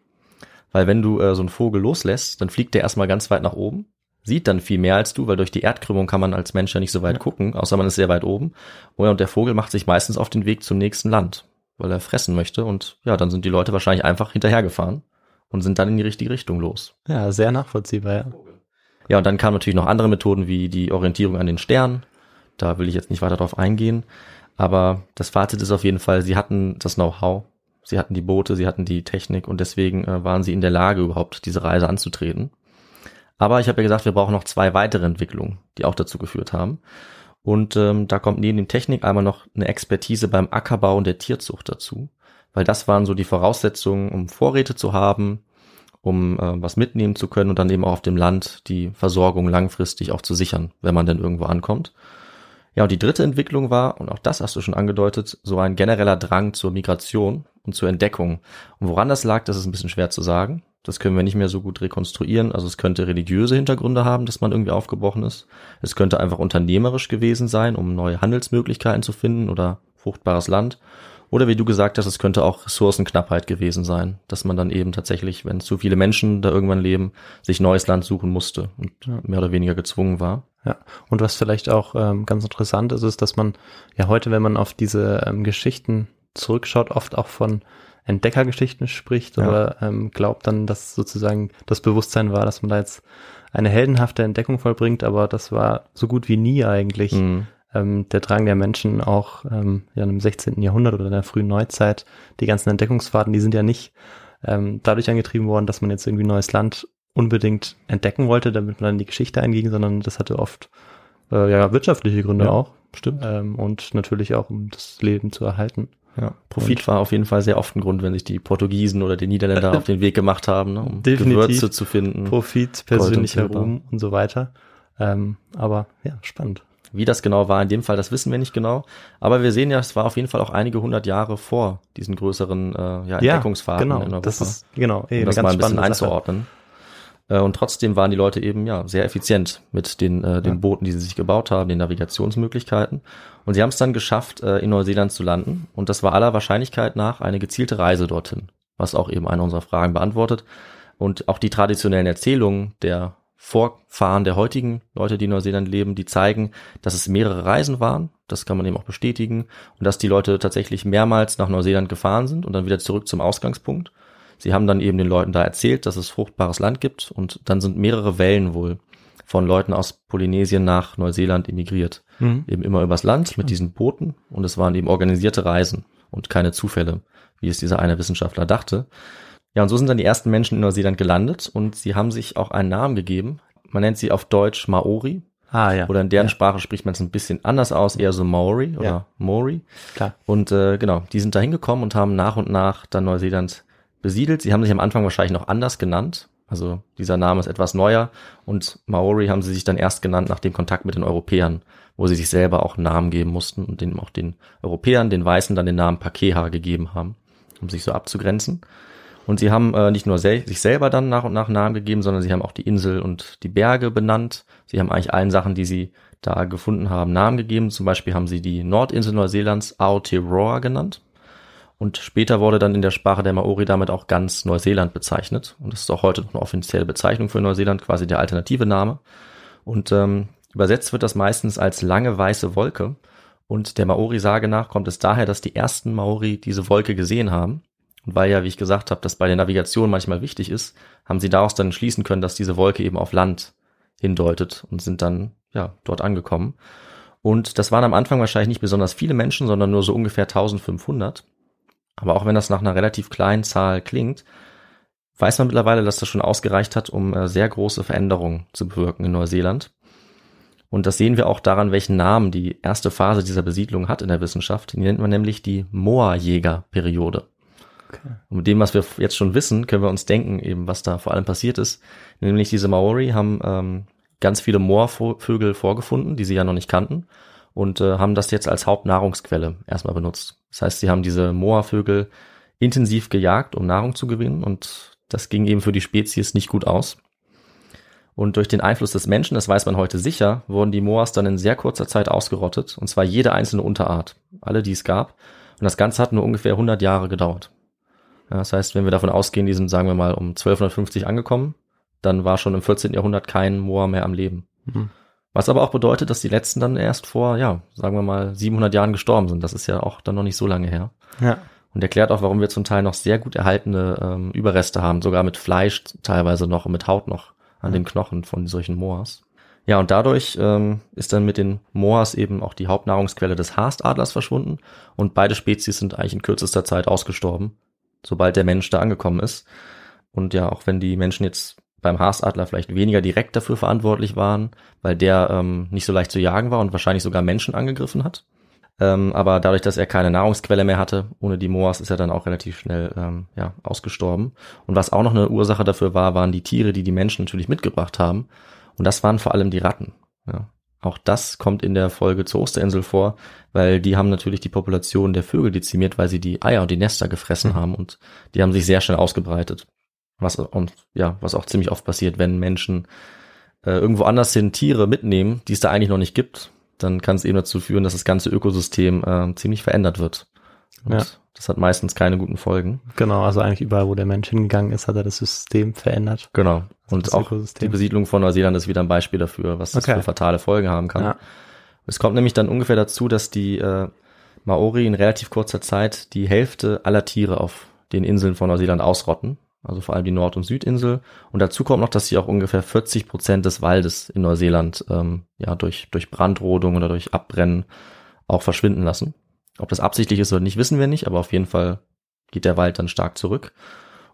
Weil wenn du äh, so einen Vogel loslässt, dann fliegt der erstmal ganz weit nach oben, sieht dann viel mehr als du, weil durch die Erdkrümmung kann man als Mensch ja nicht so weit gucken, außer man ist sehr weit oben. Und der Vogel macht sich meistens auf den Weg zum nächsten Land, weil er fressen möchte. Und ja, dann sind die Leute wahrscheinlich einfach hinterhergefahren und sind dann in die richtige Richtung los. Ja, sehr nachvollziehbar, ja. Ja, und dann kamen natürlich noch andere Methoden wie die Orientierung an den Sternen. Da will ich jetzt nicht weiter drauf eingehen. Aber das Fazit ist auf jeden Fall, sie hatten das Know-how, sie hatten die Boote, sie hatten die Technik und deswegen äh, waren sie in der Lage, überhaupt diese Reise anzutreten. Aber ich habe ja gesagt, wir brauchen noch zwei weitere Entwicklungen, die auch dazu geführt haben. Und ähm, da kommt neben dem Technik einmal noch eine Expertise beim Ackerbau und der Tierzucht dazu, weil das waren so die Voraussetzungen, um Vorräte zu haben, um äh, was mitnehmen zu können und dann eben auch auf dem Land die Versorgung langfristig auch zu sichern, wenn man denn irgendwo ankommt. Ja, und die dritte Entwicklung war, und auch das hast du schon angedeutet, so ein genereller Drang zur Migration und zur Entdeckung. Und woran das lag, das ist ein bisschen schwer zu sagen. Das können wir nicht mehr so gut rekonstruieren. Also es könnte religiöse Hintergründe haben, dass man irgendwie aufgebrochen ist. Es könnte einfach unternehmerisch gewesen sein, um neue Handelsmöglichkeiten zu finden oder fruchtbares Land. Oder wie du gesagt hast, es könnte auch Ressourcenknappheit gewesen sein, dass man dann eben tatsächlich, wenn zu viele Menschen da irgendwann leben, sich neues Land suchen musste und mehr oder weniger gezwungen war. Ja, und was vielleicht auch ähm, ganz interessant ist, ist, dass man ja heute, wenn man auf diese ähm, Geschichten zurückschaut, oft auch von Entdeckergeschichten spricht Ja. oder ähm, glaubt dann, dass sozusagen das Bewusstsein war, dass man da jetzt eine heldenhafte Entdeckung vollbringt, aber das war so gut wie nie eigentlich Mhm. ähm, der Drang der Menschen auch ähm, ja, im 16. Jahrhundert oder in der frühen Neuzeit. Die ganzen Entdeckungsfahrten, die sind ja nicht ähm, dadurch angetrieben worden, dass man jetzt irgendwie ein neues Land unbedingt entdecken wollte, damit man dann in die Geschichte einging, sondern das hatte oft äh, ja wirtschaftliche Gründe Ja, auch. Stimmt. Ähm, und natürlich auch, um das Leben zu erhalten. Ja. Profit war auf jeden Fall sehr oft ein Grund, wenn sich die Portugiesen oder die Niederländer auf den Weg gemacht haben, ne, um. Gewürze zu finden. Profit, persönlicher Silber. Ruhm und so weiter. Ähm, aber ja, spannend. Wie das genau war in dem Fall, das wissen wir nicht genau. Aber wir sehen ja, es war auf jeden Fall auch einige hundert Jahre vor diesen größeren äh, ja, Entdeckungsfahrten genau. in Europa. Das ist genau eh um das mal ein bisschen Sache. Äh, Und trotzdem waren die Leute eben ja sehr effizient mit den, äh, den Ja. Booten, die sie sich gebaut haben, den Navigationsmöglichkeiten. Und sie haben es dann geschafft, äh, in Neuseeland zu landen. Und das war aller Wahrscheinlichkeit nach eine gezielte Reise dorthin, was auch eben eine unserer Fragen beantwortet. Und auch die traditionellen Erzählungen der Vorfahren der heutigen Leute, die in Neuseeland leben, die zeigen, dass es mehrere Reisen waren. Das kann man eben auch bestätigen. Und dass die Leute tatsächlich mehrmals nach Neuseeland gefahren sind und dann wieder zurück zum Ausgangspunkt. Sie haben dann eben den Leuten da erzählt, dass es fruchtbares Land gibt und dann sind mehrere Wellen wohl von Leuten aus Polynesien nach Neuseeland emigriert. Mhm. Eben immer übers Land mit diesen Booten und es waren eben organisierte Reisen und keine Zufälle, wie es dieser eine Wissenschaftler dachte. Ja, und so sind dann die ersten Menschen in Neuseeland gelandet und sie haben sich auch einen Namen gegeben. Man nennt sie auf Deutsch Maori Ah ja. oder in deren ja, Sprache spricht man es ein bisschen anders aus, eher so Maori oder Ja. Maori. klar. Und äh, genau, die sind da hingekommen und haben nach und nach dann Neuseeland besiedelt. Sie haben sich am Anfang wahrscheinlich noch anders genannt. Also dieser Name ist etwas neuer und Maori haben sie sich dann erst genannt nach dem Kontakt mit den Europäern, wo sie sich selber auch einen Namen geben mussten und den auch den Europäern, den Weißen dann den Namen Pakeha gegeben haben, um sich so abzugrenzen. Und sie haben äh, nicht nur sel sich selber dann nach und nach Namen gegeben, sondern sie haben auch die Insel und die Berge benannt. Sie haben eigentlich allen Sachen, die sie da gefunden haben, Namen gegeben. Zum Beispiel haben sie die Nordinsel Neuseelands Aotearoa genannt. Und später wurde dann in der Sprache der Maori damit auch ganz Neuseeland bezeichnet. Und das ist auch heute noch eine offizielle Bezeichnung für Neuseeland, quasi der alternative Name. Und ähm, übersetzt wird das meistens als lange weiße Wolke. Und der Maori-Sage nach kommt es daher, dass die ersten Maori diese Wolke gesehen haben. Und weil ja, wie ich gesagt habe, das bei der Navigation manchmal wichtig ist, haben sie daraus dann schließen können, dass diese Wolke eben auf Land hindeutet und sind dann ja dort angekommen. Und das waren am Anfang wahrscheinlich nicht besonders viele Menschen, sondern nur so ungefähr 1500. Aber auch wenn das nach einer relativ kleinen Zahl klingt, weiß man mittlerweile, dass das schon ausgereicht hat, um äh, sehr große Veränderungen zu bewirken in Neuseeland. Und das sehen wir auch daran, welchen Namen die erste Phase dieser Besiedlung hat in der Wissenschaft. Die nennt man nämlich die Moa-Jäger-Periode. Und mit dem, was wir jetzt schon wissen, können wir uns denken, eben was da vor allem passiert ist. Nämlich diese Maori haben ähm, ganz viele Moorvögel vorgefunden, die sie ja noch nicht kannten, und äh, haben das jetzt als Hauptnahrungsquelle erstmal benutzt. Das heißt, sie haben diese Moorvögel intensiv gejagt, um Nahrung zu gewinnen, und das ging eben für die Spezies nicht gut aus. Und durch den Einfluss des Menschen, das weiß man heute sicher, wurden die Moas dann in sehr kurzer Zeit ausgerottet, und zwar jede einzelne Unterart, alle, die es gab. Und das Ganze hat nur ungefähr 100 Jahre gedauert. Ja, das heißt, wenn wir davon ausgehen, die sind, sagen wir mal, um 1250 angekommen, dann war schon im 14. Jahrhundert kein Moa mehr am Leben. Mhm. Was aber auch bedeutet, dass die letzten dann erst vor, ja, sagen wir mal, 700 Jahren gestorben sind. Das ist ja auch dann noch nicht so lange her. Ja. Und erklärt auch, warum wir zum Teil noch sehr gut erhaltene ähm, Überreste haben, sogar mit Fleisch teilweise noch und mit Haut noch an den Knochen von solchen Moas. Ja, und dadurch ähm, ist dann mit den Moas eben auch die Hauptnahrungsquelle des Haastadlers verschwunden und beide Spezies sind eigentlich in kürzester Zeit ausgestorben, sobald der Mensch da angekommen ist. Und ja, auch wenn die Menschen jetzt beim Haasadler vielleicht weniger direkt dafür verantwortlich waren, weil der ähm, nicht so leicht zu jagen war und wahrscheinlich sogar Menschen angegriffen hat. Ähm, aber dadurch, dass er keine Nahrungsquelle mehr hatte, ohne die Moas ist er dann auch relativ schnell ähm, ja, ausgestorben. Und was auch noch eine Ursache dafür war, waren die Tiere, die die Menschen natürlich mitgebracht haben. Und das waren vor allem die Ratten. Ja. Auch das kommt in der Folge zur Osterinsel vor, weil die haben natürlich die Population der Vögel dezimiert, weil sie die Eier und die Nester gefressen mhm. haben und die haben sich sehr schnell ausgebreitet. Was, und ja, was auch ziemlich oft passiert, wenn Menschen äh, irgendwo anders hin Tiere mitnehmen, die es da eigentlich noch nicht gibt, dann kann es eben dazu führen, dass das ganze Ökosystem äh, ziemlich verändert wird. Und ja. das hat meistens keine guten Folgen. Genau, also eigentlich überall, wo der Mensch hingegangen ist, hat er das System verändert. Genau. Und auch Ökosystem. die Besiedlung von Neuseeland ist wieder ein Beispiel dafür, was das okay. für fatale Folgen haben kann. Ja. Es kommt nämlich dann ungefähr dazu, dass die äh, Maori in relativ kurzer Zeit die Hälfte aller Tiere auf den Inseln von Neuseeland ausrotten also vor allem die Nord- und Südinsel. Und dazu kommt noch, dass sie auch ungefähr 40 Prozent des Waldes in Neuseeland ähm, ja durch, durch Brandrodung oder durch Abbrennen auch verschwinden lassen. Ob das absichtlich ist oder nicht, wissen wir nicht, aber auf jeden Fall geht der Wald dann stark zurück.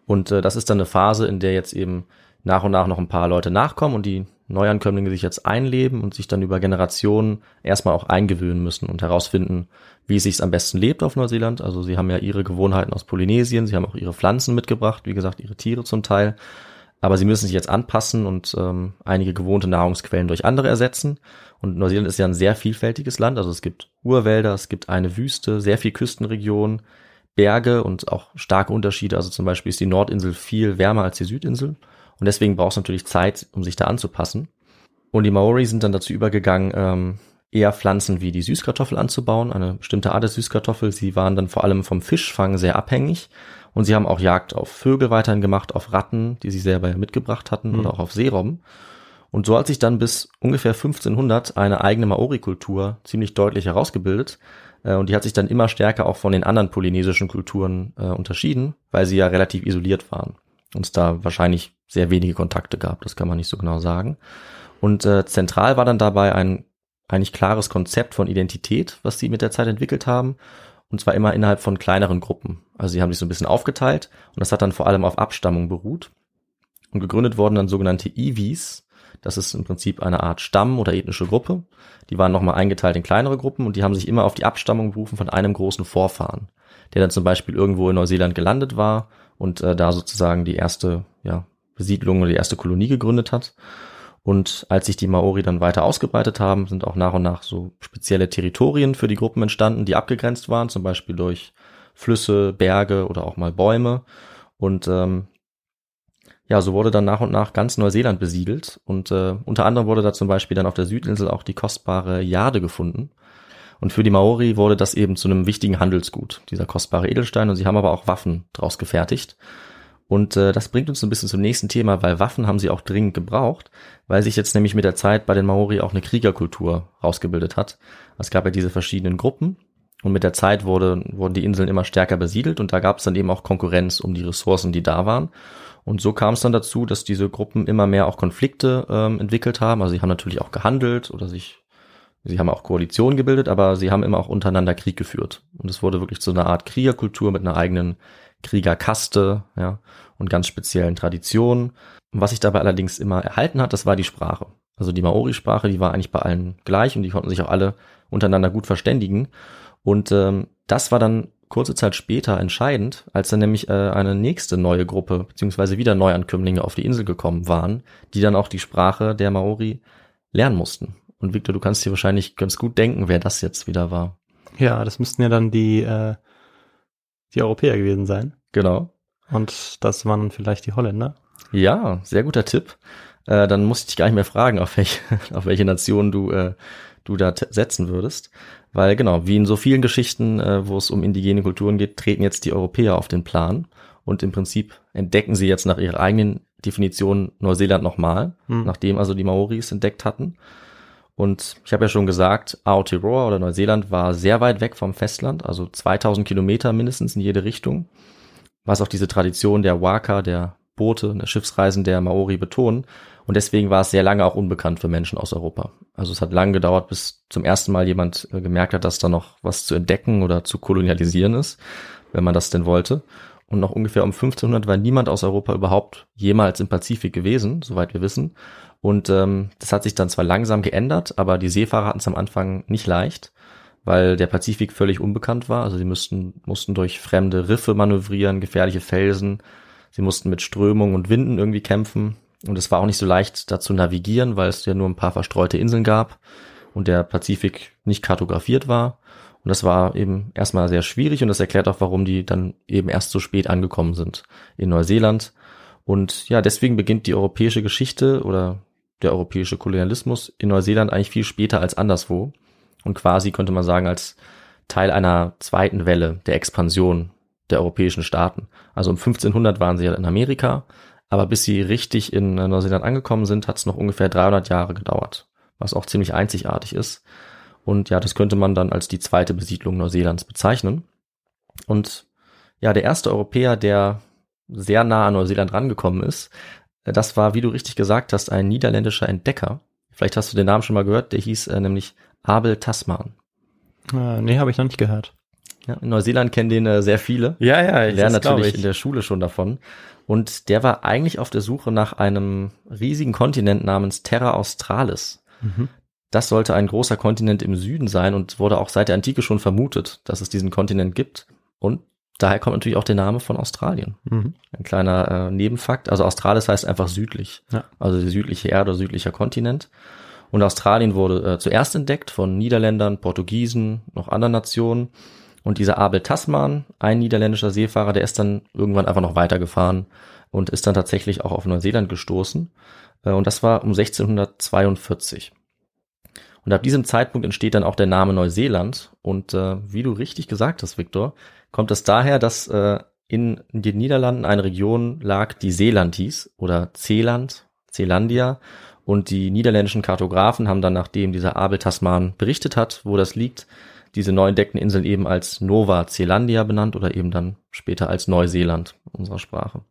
Und äh, das ist dann eine Phase, in der jetzt eben nach und nach noch ein paar Leute nachkommen und die Neuankömmlinge sich jetzt einleben und sich dann über Generationen erstmal auch eingewöhnen müssen und herausfinden, wie es sich am besten lebt auf Neuseeland. Also sie haben ja ihre Gewohnheiten aus Polynesien, sie haben auch ihre Pflanzen mitgebracht, wie gesagt, ihre Tiere zum Teil. Aber sie müssen sich jetzt anpassen und ähm, einige gewohnte Nahrungsquellen durch andere ersetzen. Und Neuseeland ist ja ein sehr vielfältiges Land. Also es gibt Urwälder, es gibt eine Wüste, sehr viel Küstenregionen, Berge und auch starke Unterschiede. Also zum Beispiel ist die Nordinsel viel wärmer als die Südinsel. Und deswegen braucht es natürlich Zeit, um sich da anzupassen. Und die Maori sind dann dazu übergegangen, ähm, eher Pflanzen wie die Süßkartoffel anzubauen, eine bestimmte Art der Süßkartoffel. Sie waren dann vor allem vom Fischfang sehr abhängig und sie haben auch Jagd auf Vögel weiterhin gemacht, auf Ratten, die sie selber mitgebracht hatten mhm. oder auch auf Seerobben. Und so hat sich dann bis ungefähr 1500 eine eigene Maori-Kultur ziemlich deutlich herausgebildet. Äh, und die hat sich dann immer stärker auch von den anderen polynesischen Kulturen äh, unterschieden, weil sie ja relativ isoliert waren. Und es da wahrscheinlich sehr wenige Kontakte gab, das kann man nicht so genau sagen. Und äh, zentral war dann dabei ein eigentlich klares Konzept von Identität, was sie mit der Zeit entwickelt haben. Und zwar immer innerhalb von kleineren Gruppen. Also sie haben sich so ein bisschen aufgeteilt und das hat dann vor allem auf Abstammung beruht. Und gegründet wurden dann sogenannte Iwis. Das ist im Prinzip eine Art Stamm oder ethnische Gruppe. Die waren nochmal eingeteilt in kleinere Gruppen und die haben sich immer auf die Abstammung berufen von einem großen Vorfahren, der dann zum Beispiel irgendwo in Neuseeland gelandet war und äh, da sozusagen die erste ja, Besiedlung oder die erste Kolonie gegründet hat. Und als sich die Maori dann weiter ausgebreitet haben, sind auch nach und nach so spezielle Territorien für die Gruppen entstanden, die abgegrenzt waren, zum Beispiel durch Flüsse, Berge oder auch mal Bäume. Und ähm, ja, so wurde dann nach und nach ganz Neuseeland besiedelt. Und äh, unter anderem wurde da zum Beispiel dann auf der Südinsel auch die kostbare Jade gefunden. Und für die Maori wurde das eben zu einem wichtigen Handelsgut, dieser kostbare Edelstein. Und sie haben aber auch Waffen draus gefertigt. Und äh, das bringt uns ein bisschen zum nächsten Thema, weil Waffen haben sie auch dringend gebraucht, weil sich jetzt nämlich mit der Zeit bei den Maori auch eine Kriegerkultur rausgebildet hat. Es gab ja diese verschiedenen Gruppen und mit der Zeit wurde, wurden die Inseln immer stärker besiedelt und da gab es dann eben auch Konkurrenz um die Ressourcen, die da waren. Und so kam es dann dazu, dass diese Gruppen immer mehr auch Konflikte ähm, entwickelt haben. Also sie haben natürlich auch gehandelt oder sich, sie haben auch Koalitionen gebildet, aber sie haben immer auch untereinander Krieg geführt. Und es wurde wirklich zu einer Art Kriegerkultur mit einer eigenen Kriegerkaste, ja, und ganz speziellen Traditionen. Was sich dabei allerdings immer erhalten hat, das war die Sprache. Also die Maori-Sprache, die war eigentlich bei allen gleich und die konnten sich auch alle untereinander gut verständigen. Und ähm, das war dann kurze Zeit später entscheidend, als dann nämlich äh, eine nächste neue Gruppe, beziehungsweise wieder Neuankömmlinge auf die Insel gekommen waren, die dann auch die Sprache der Maori lernen mussten. Und Victor, du kannst dir wahrscheinlich ganz gut denken, wer das jetzt wieder war. Ja, das müssten ja dann die äh, die Europäer gewesen sein. Genau. Und das waren vielleicht die Holländer. Ja, sehr guter Tipp. Äh, dann muss ich dich gar nicht mehr fragen, auf welche, auf welche Nation du, äh, du da setzen würdest. Weil genau, wie in so vielen Geschichten, äh, wo es um indigene Kulturen geht, treten jetzt die Europäer auf den Plan. Und im Prinzip entdecken sie jetzt nach ihrer eigenen Definition Neuseeland nochmal, hm. nachdem also die Maoris entdeckt hatten. Und ich habe ja schon gesagt, Aotearoa oder Neuseeland war sehr weit weg vom Festland, also 2000 Kilometer mindestens in jede Richtung, was auch diese Tradition der Waka, der Boote, der Schiffsreisen der Maori betonen. Und deswegen war es sehr lange auch unbekannt für Menschen aus Europa. Also es hat lange gedauert, bis zum ersten Mal jemand äh, gemerkt hat, dass da noch was zu entdecken oder zu kolonialisieren ist, wenn man das denn wollte. und noch ungefähr um 1500 war niemand aus Europa überhaupt jemals im Pazifik gewesen, soweit wir wissen. Und ähm, das hat sich dann zwar langsam geändert, aber die Seefahrer hatten es am Anfang nicht leicht, weil der Pazifik völlig unbekannt war. Also sie mussten, mussten durch fremde Riffe manövrieren, gefährliche Felsen. Sie mussten mit Strömungen und Winden irgendwie kämpfen. Und es war auch nicht so leicht, da zu navigieren, weil es ja nur ein paar verstreute Inseln gab und der Pazifik nicht kartografiert war. Und das war eben erstmal sehr schwierig und das erklärt auch, warum die dann eben erst so spät angekommen sind in Neuseeland. Und ja, deswegen beginnt die europäische Geschichte oder der europäische Kolonialismus in Neuseeland eigentlich viel später als anderswo. Und quasi könnte man sagen, als Teil einer zweiten Welle der Expansion der europäischen Staaten. Also um 1500 waren sie ja in Amerika, aber bis sie richtig in Neuseeland angekommen sind, hat es noch ungefähr 300 Jahre gedauert, was auch ziemlich einzigartig ist. Und ja, das könnte man dann als die zweite Besiedlung Neuseelands bezeichnen. Und ja, der erste Europäer, der sehr nah an Neuseeland rangekommen ist, das war, wie du richtig gesagt hast, ein niederländischer Entdecker. Vielleicht hast du den Namen schon mal gehört, der hieß äh, nämlich Abel Tasman. Äh, nee, habe ich noch nicht gehört. Ja, in Neuseeland kennen den äh, sehr viele. Ja, ja, ich lernen natürlich in der Schule schon davon. Und der war eigentlich auf der Suche nach einem riesigen Kontinent namens Terra Australis. Mhm. Das sollte ein großer Kontinent im Süden sein und wurde auch seit der Antike schon vermutet, dass es diesen Kontinent gibt. Und daher kommt natürlich auch der Name von Australien. Mhm. Ein kleiner äh, Nebenfakt. Also Australis heißt einfach südlich. Ja. Also die südliche Erde südlicher Kontinent. Und Australien wurde äh, zuerst entdeckt von Niederländern, Portugiesen, noch anderen Nationen. Und dieser Abel Tasman, ein niederländischer Seefahrer, der ist dann irgendwann einfach noch weitergefahren und ist dann tatsächlich auch auf Neuseeland gestoßen. Äh, und das war um 1642. Und ab diesem Zeitpunkt entsteht dann auch der Name Neuseeland. Und äh, wie du richtig gesagt hast, Viktor, kommt es daher, dass äh, in den Niederlanden eine Region lag, die Seeland hieß oder Zeeland, Zeelandia. Und die niederländischen Kartografen haben dann, nachdem dieser Abel Tasman berichtet hat, wo das liegt, diese neu entdeckten Inseln eben als Nova Zeelandia benannt oder eben dann später als Neuseeland unserer Sprache.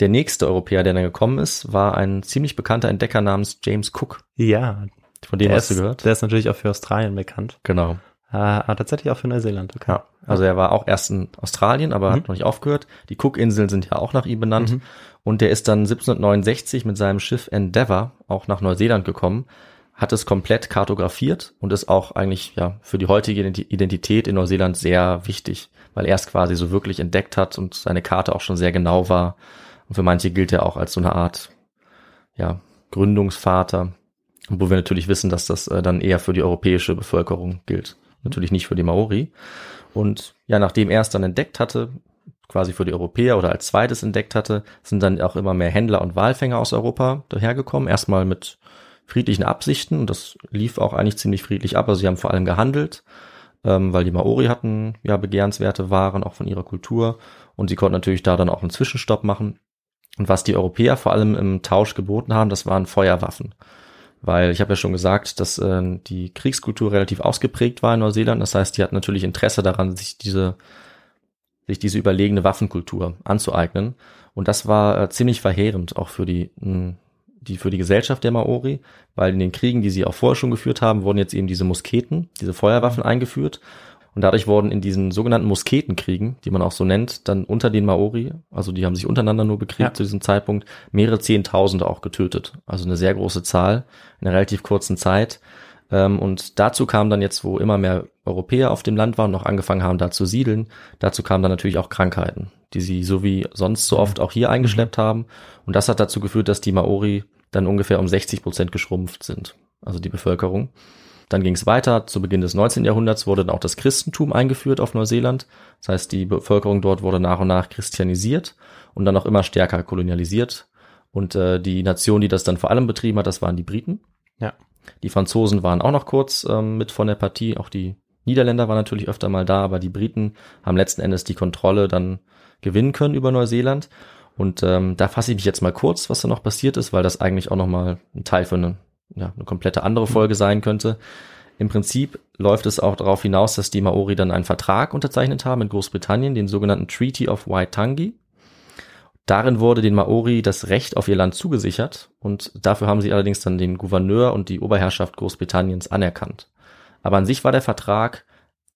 Der nächste Europäer, der dann gekommen ist, war ein ziemlich bekannter Entdecker namens James Cook. Ja, von dem hast du gehört? Der ist natürlich auch für Australien bekannt. Genau. Äh, aber tatsächlich auch für Neuseeland. Okay. Ja, also er war auch erst in Australien, aber mhm. hat noch nicht aufgehört. Die Cook-Inseln sind ja auch nach ihm benannt. Mhm. Und der ist dann 1769 mit seinem Schiff Endeavour auch nach Neuseeland gekommen, hat es komplett kartografiert und ist auch eigentlich ja für die heutige Identität in Neuseeland sehr wichtig, weil er es quasi so wirklich entdeckt hat und seine Karte auch schon sehr genau war. Und für manche gilt er auch als so eine Art ja, Gründungsvater wo wir natürlich wissen, dass das äh, dann eher für die europäische Bevölkerung gilt. Natürlich nicht für die Maori. Und ja, nachdem er es dann entdeckt hatte, quasi für die Europäer oder als zweites entdeckt hatte, sind dann auch immer mehr Händler und Walfänger aus Europa dahergekommen. Erstmal mit friedlichen Absichten und das lief auch eigentlich ziemlich friedlich ab. Also sie haben vor allem gehandelt, ähm, weil die Maori hatten ja begehrenswerte Waren auch von ihrer Kultur und sie konnten natürlich da dann auch einen Zwischenstopp machen. Und was die Europäer vor allem im Tausch geboten haben, das waren Feuerwaffen weil ich habe ja schon gesagt, dass äh, die Kriegskultur relativ ausgeprägt war in Neuseeland. Das heißt, die hatten natürlich Interesse daran, sich diese sich diese überlegene Waffenkultur anzueignen. Und das war äh, ziemlich verheerend auch für die, mh, die für die Gesellschaft der Maori, weil in den Kriegen, die sie auch vorher schon geführt haben, wurden jetzt eben diese Musketen, diese Feuerwaffen eingeführt. Und dadurch wurden in diesen sogenannten Musketenkriegen, die man auch so nennt, dann unter den Maori, also die haben sich untereinander nur bekriegt ja. zu diesem Zeitpunkt, mehrere Zehntausende auch getötet. Also eine sehr große Zahl in einer relativ kurzen Zeit. Ähm, und dazu kam dann jetzt, wo immer mehr Europäer auf dem Land waren und auch angefangen haben, da zu siedeln, dazu kamen dann natürlich auch Krankheiten, die sie so wie sonst so oft auch hier eingeschleppt haben. Und das hat dazu geführt, dass die Maori dann ungefähr um 60 Prozent geschrumpft sind, also die Bevölkerung. Dann ging es weiter. Zu Beginn des 19. Jahrhunderts wurde dann auch das Christentum eingeführt auf Neuseeland. Das heißt, die Bevölkerung dort wurde nach und nach christianisiert und dann auch immer stärker kolonialisiert. Und äh, die Nation, die das dann vor allem betrieben hat, das waren die Briten. Ja. Die Franzosen waren auch noch kurz ähm, mit von der Partie. Auch die Niederländer waren natürlich öfter mal da, aber die Briten haben letzten Endes die Kontrolle dann gewinnen können über Neuseeland. Und ähm, da fasse ich mich jetzt mal kurz, was da noch passiert ist, weil das eigentlich auch noch mal ein Teil für eine ja, eine komplette andere Folge sein könnte. Im Prinzip läuft es auch darauf hinaus, dass die Maori dann einen Vertrag unterzeichnet haben mit Großbritannien, den sogenannten Treaty of Waitangi. Darin wurde den Maori das Recht auf ihr Land zugesichert und dafür haben sie allerdings dann den Gouverneur und die Oberherrschaft Großbritanniens anerkannt. Aber an sich war der Vertrag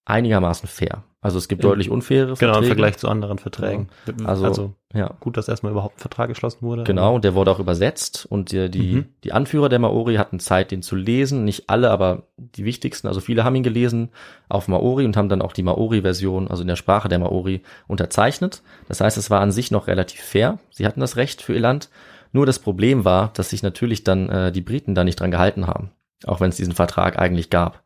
einigermaßen fair. Also es gibt Ja. deutlich unfaire Genau, im Verträge. Vergleich zu anderen Verträgen. Also, Also, ja. gut, dass erstmal überhaupt ein Vertrag geschlossen wurde. Genau, und der wurde auch übersetzt und die, die, Mhm. die Anführer der Maori hatten Zeit, den zu lesen. Nicht alle, aber die wichtigsten. Also viele haben ihn gelesen auf Maori und haben dann auch die Maori-Version, also in der Sprache der Maori, unterzeichnet. Das heißt, es war an sich noch relativ fair. Sie hatten das Recht für ihr Land. Nur das Problem war, dass sich natürlich dann äh, die Briten da nicht dran gehalten haben, auch wenn es diesen Vertrag eigentlich gab.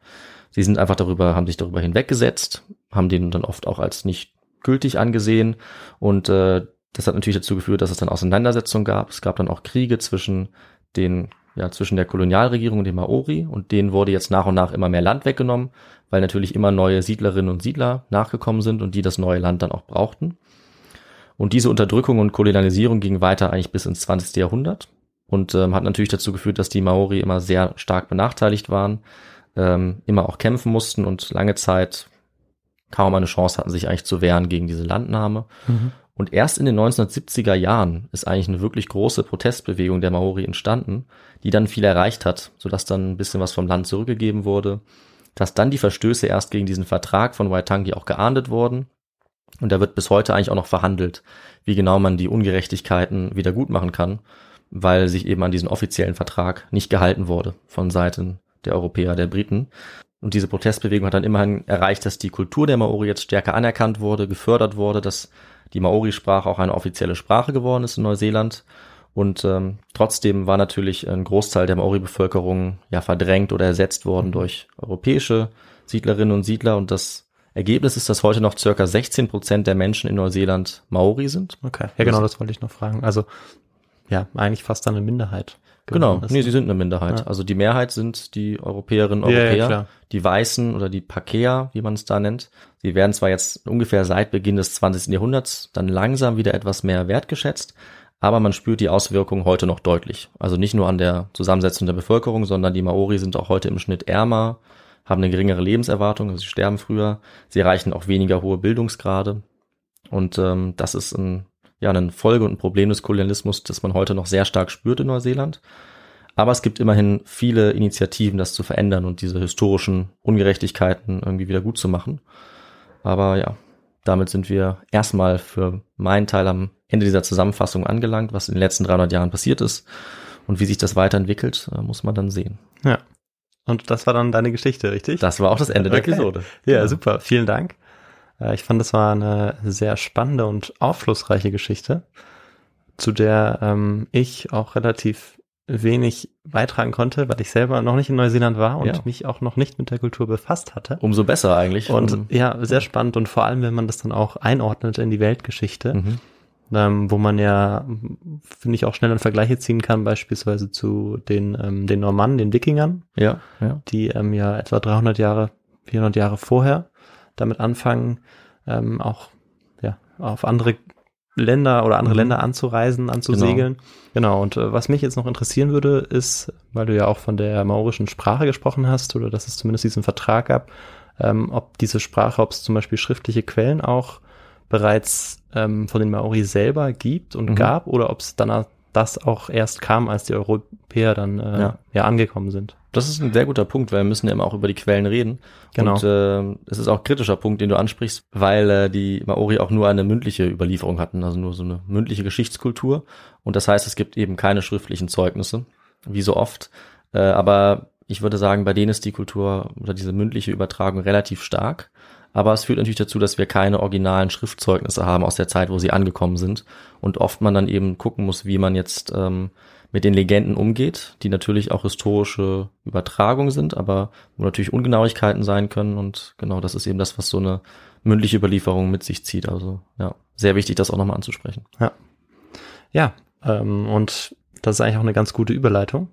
Sie sind einfach darüber, haben sich darüber hinweggesetzt, haben den dann oft auch als nicht gültig angesehen und äh, das hat natürlich dazu geführt, dass es dann Auseinandersetzungen gab. Es gab dann auch Kriege zwischen den, ja, zwischen der Kolonialregierung und den Maori und denen wurde jetzt nach und nach immer mehr Land weggenommen, weil natürlich immer neue Siedlerinnen und Siedler nachgekommen sind und die das neue Land dann auch brauchten. Und diese Unterdrückung und Kolonialisierung ging weiter eigentlich bis ins 20. Jahrhundert und ähm, hat natürlich dazu geführt, dass die Maori immer sehr stark benachteiligt waren, ähm, immer auch kämpfen mussten und lange Zeit kaum eine Chance hatten, sich eigentlich zu wehren gegen diese Landnahme. Mhm. Und erst in den 1970er Jahren ist eigentlich eine wirklich große Protestbewegung der Maori entstanden, die dann viel erreicht hat, sodass dann ein bisschen was vom Land zurückgegeben wurde, dass dann die Verstöße erst gegen diesen Vertrag von Waitangi auch geahndet wurden. Und da wird bis heute eigentlich auch noch verhandelt, wie genau man die Ungerechtigkeiten wieder gut machen kann, weil sich eben an diesen offiziellen Vertrag nicht gehalten wurde von Seiten der Europäer, der Briten. Und diese Protestbewegung hat dann immerhin erreicht, dass die Kultur der Maori jetzt stärker anerkannt wurde, gefördert wurde, dass die Maori-Sprache auch eine offizielle Sprache geworden ist in Neuseeland. Und ähm, trotzdem war natürlich ein Großteil der Maori-Bevölkerung ja verdrängt oder ersetzt worden durch europäische Siedlerinnen und Siedler. Und das Ergebnis ist, dass heute noch circa 16 Prozent der Menschen in Neuseeland Maori sind. Okay, ja genau, das wollte ich noch fragen. Also, ja, eigentlich fast dann eine Minderheit. Genau, ist. nee, sie sind eine Minderheit. Ja. Also die Mehrheit sind die Europäerinnen und Ja, ja, Europäer, klar. die Weißen oder die Pakea, wie man es da nennt. Sie werden zwar jetzt ungefähr seit Beginn des 20. Jahrhunderts dann langsam wieder etwas mehr wertgeschätzt, aber man spürt die Auswirkungen heute noch deutlich. Also nicht nur an der Zusammensetzung der Bevölkerung, sondern die Maori sind auch heute im Schnitt ärmer, haben eine geringere Lebenserwartung, also sie sterben früher, sie erreichen auch weniger hohe Bildungsgrade. Und ähm, das ist ein, ja, eine Folge und ein Problem des Kolonialismus, das man heute noch sehr stark spürt in Neuseeland. Aber es gibt immerhin viele Initiativen, das zu verändern und diese historischen Ungerechtigkeiten irgendwie wieder gut zu machen. Aber ja, damit sind wir erstmal für meinen Teil am Ende dieser Zusammenfassung angelangt, was in den letzten 300 Jahren passiert ist. Und wie sich das weiterentwickelt, äh, muss man dann sehen. Ja. Und das war dann deine Geschichte, richtig? Das war auch das Ende der Okay. Episode. Ja, Genau. super. Vielen Dank. Äh, Ich fand, das war eine sehr spannende und aufschlussreiche Geschichte, zu der ähm, ich auch relativ wenig beitragen konnte, weil ich selber noch nicht in Neuseeland war und Ja. mich auch noch nicht mit der Kultur befasst hatte. Umso besser eigentlich. Und Um, ja, sehr spannend und vor allem, wenn man das dann auch einordnet in die Weltgeschichte, mhm. ähm, wo man ja, finde ich, auch schnell dann Vergleiche ziehen kann, beispielsweise zu den, ähm, den Normannen, den Wikingern, Ja, ja. die ähm, ja etwa 300 Jahre, 400 Jahre vorher damit anfangen, ähm, auch ja, auf andere Länder oder andere Mhm. Länder anzureisen, anzusegeln. Genau. Und äh, was mich jetzt noch interessieren würde, ist, weil du ja auch von der maorischen Sprache gesprochen hast oder dass es zumindest diesen Vertrag gab, ähm, ob diese Sprache, ob es zum Beispiel schriftliche Quellen auch bereits ähm, von den Maori selber gibt und Mhm. gab oder ob es dann das auch erst kam, als die Europäer dann äh, Ja. ja. angekommen sind. Das ist ein sehr guter Punkt, weil wir müssen ja immer auch über die Quellen reden. Genau. Und äh, es ist auch ein kritischer Punkt, den du ansprichst, weil äh, die Maori auch nur eine mündliche Überlieferung hatten, also nur so eine mündliche Geschichtskultur. Und das heißt, es gibt eben keine schriftlichen Zeugnisse, wie so oft. Äh, aber ich würde sagen, bei denen ist die Kultur oder diese mündliche Übertragung relativ stark. Aber es führt natürlich dazu, dass wir keine originalen Schriftzeugnisse haben aus der Zeit, wo sie angekommen sind. Und oft man dann eben gucken muss, wie man jetzt ähm, mit den Legenden umgeht, die natürlich auch historische Übertragungen sind, aber wo natürlich Ungenauigkeiten sein können. Und genau das ist eben das, was so eine mündliche Überlieferung mit sich zieht. Also ja, sehr wichtig, das auch nochmal anzusprechen. Ja, ähm, und das ist eigentlich auch eine ganz gute Überleitung,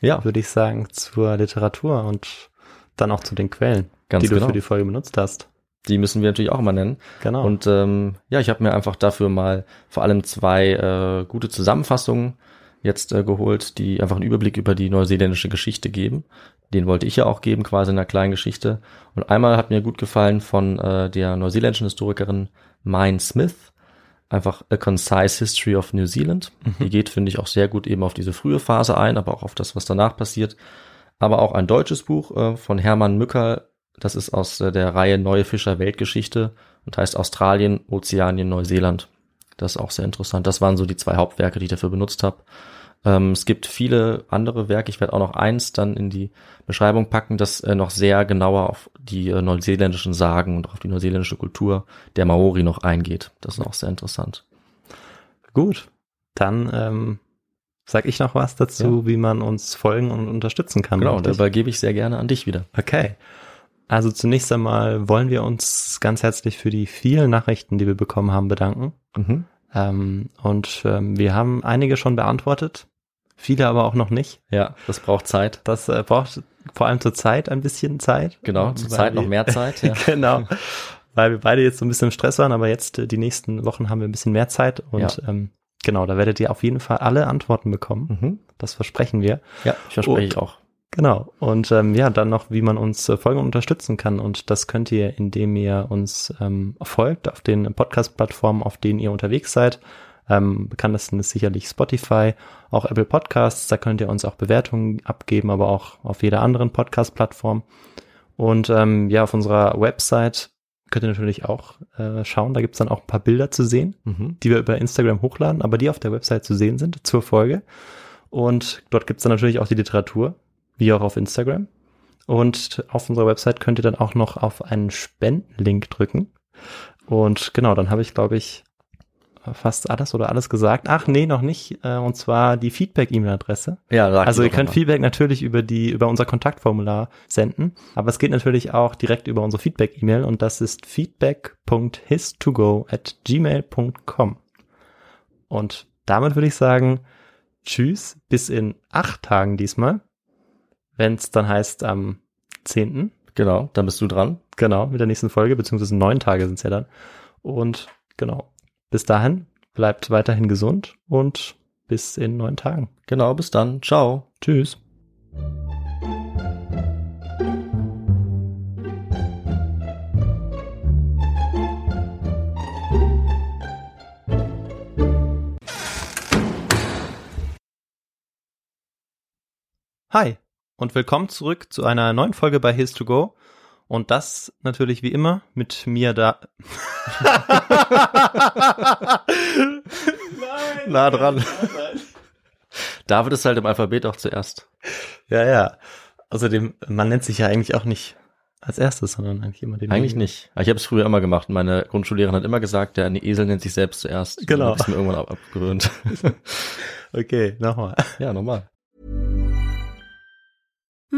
Ja, würde ich sagen, zur Literatur und dann auch zu den Quellen, Ganz die du genau. für die Folge benutzt hast. Die müssen wir natürlich auch immer nennen. Genau. Und ähm, ja, ich habe mir einfach dafür mal vor allem zwei äh, gute Zusammenfassungen jetzt äh, geholt, die einfach einen Überblick über die neuseeländische Geschichte geben. Den wollte ich ja auch geben, quasi in einer kleinen Geschichte. Und einmal hat mir gut gefallen von äh, der neuseeländischen Historikerin Mine Smith, einfach A Concise History of New Zealand. Die geht, finde ich, auch sehr gut eben auf diese frühe Phase ein, aber auch auf das, was danach passiert. Aber auch ein deutsches Buch äh, von Hermann Mücker, Das ist aus äh, der Reihe Neue Fischer Weltgeschichte und heißt Australien, Ozeanien, Neuseeland. Das ist auch sehr interessant. Das waren so die zwei Hauptwerke, die ich dafür benutzt habe. Ähm, es gibt viele andere Werke. Ich werde auch noch eins dann in die Beschreibung packen, das äh, noch sehr genauer auf die äh, neuseeländischen Sagen und auf die neuseeländische Kultur der Maori noch eingeht. Das ist auch sehr interessant. Gut, dann ähm, sag ich noch was dazu, Ja. wie man uns folgen und unterstützen kann. Genau, richtig? dabei gebe ich sehr gerne an dich wieder. Okay. Also zunächst einmal wollen wir uns ganz herzlich für die vielen Nachrichten, die wir bekommen haben, bedanken. Mhm. Ähm, und ähm, wir haben einige schon beantwortet, viele aber auch noch nicht. Ja, das braucht Zeit. Das äh, braucht vor allem zur Zeit ein bisschen Zeit. Genau, zur Zeit noch mehr Zeit. Ja. genau. Weil wir beide jetzt so ein bisschen im Stress waren, aber jetzt äh, die nächsten Wochen haben wir ein bisschen mehr Zeit und Ja. ähm, genau, da werdet ihr auf jeden Fall alle Antworten bekommen. Mhm. Das versprechen wir. Ja, ich verspreche Und- ich auch. Genau. Und ähm, ja, dann noch, wie man uns äh, folgen und unterstützen kann. Und das könnt ihr, indem ihr uns ähm, folgt auf den Podcast-Plattformen, auf denen ihr unterwegs seid. Ähm, bekanntesten ist sicherlich Spotify, auch Apple Podcasts. Da könnt ihr uns auch Bewertungen abgeben, aber auch auf jeder anderen Podcast-Plattform. Und ähm, ja, auf unserer Website könnt ihr natürlich auch äh, schauen. Da gibt's dann auch ein paar Bilder zu sehen Mhm. die wir über Instagram hochladen, aber die auf der Website zu sehen sind zur Folge. Und dort gibt's dann natürlich auch die Literatur, wie auch auf Instagram. Und auf unserer Website könnt ihr dann auch noch auf einen Spendenlink drücken. Und genau, dann habe ich, glaube ich, fast alles oder alles gesagt. Ach nee, noch nicht. Äh, Und zwar die Feedback-E-Mail-Adresse. Ja, sag Also ihr könnt mal. Feedback natürlich über die über unser Kontaktformular senden, aber es geht natürlich auch direkt über unsere Feedback-E-Mail und das ist feedback.histogo at gmail.com. Und damit würde ich sagen, tschüss, bis in acht Tagen diesmal, wenn es dann heißt am 10. Genau, dann bist du dran. Genau, mit der nächsten Folge, beziehungsweise neun Tage sind es ja dann. Und genau, bis dahin, bleibt weiterhin gesund und bis in neun Tagen. Genau, bis dann. Ciao. Tschüss. Hi und willkommen zurück zu einer neuen Folge bei His to Go. Und das natürlich wie immer mit mir da. Nein, Nah dran. David ist halt im Alphabet auch zuerst. Ja, ja. Außerdem, man nennt sich ja eigentlich auch nicht als erstes, sondern eigentlich immer den. Eigentlich nicht. Aber Ich habe es früher immer gemacht. Meine Grundschullehrerin hat immer gesagt, der Esel nennt sich selbst zuerst. Genau. Ich's mir irgendwann ab abgewöhnt. Okay, nochmal. ja, normal.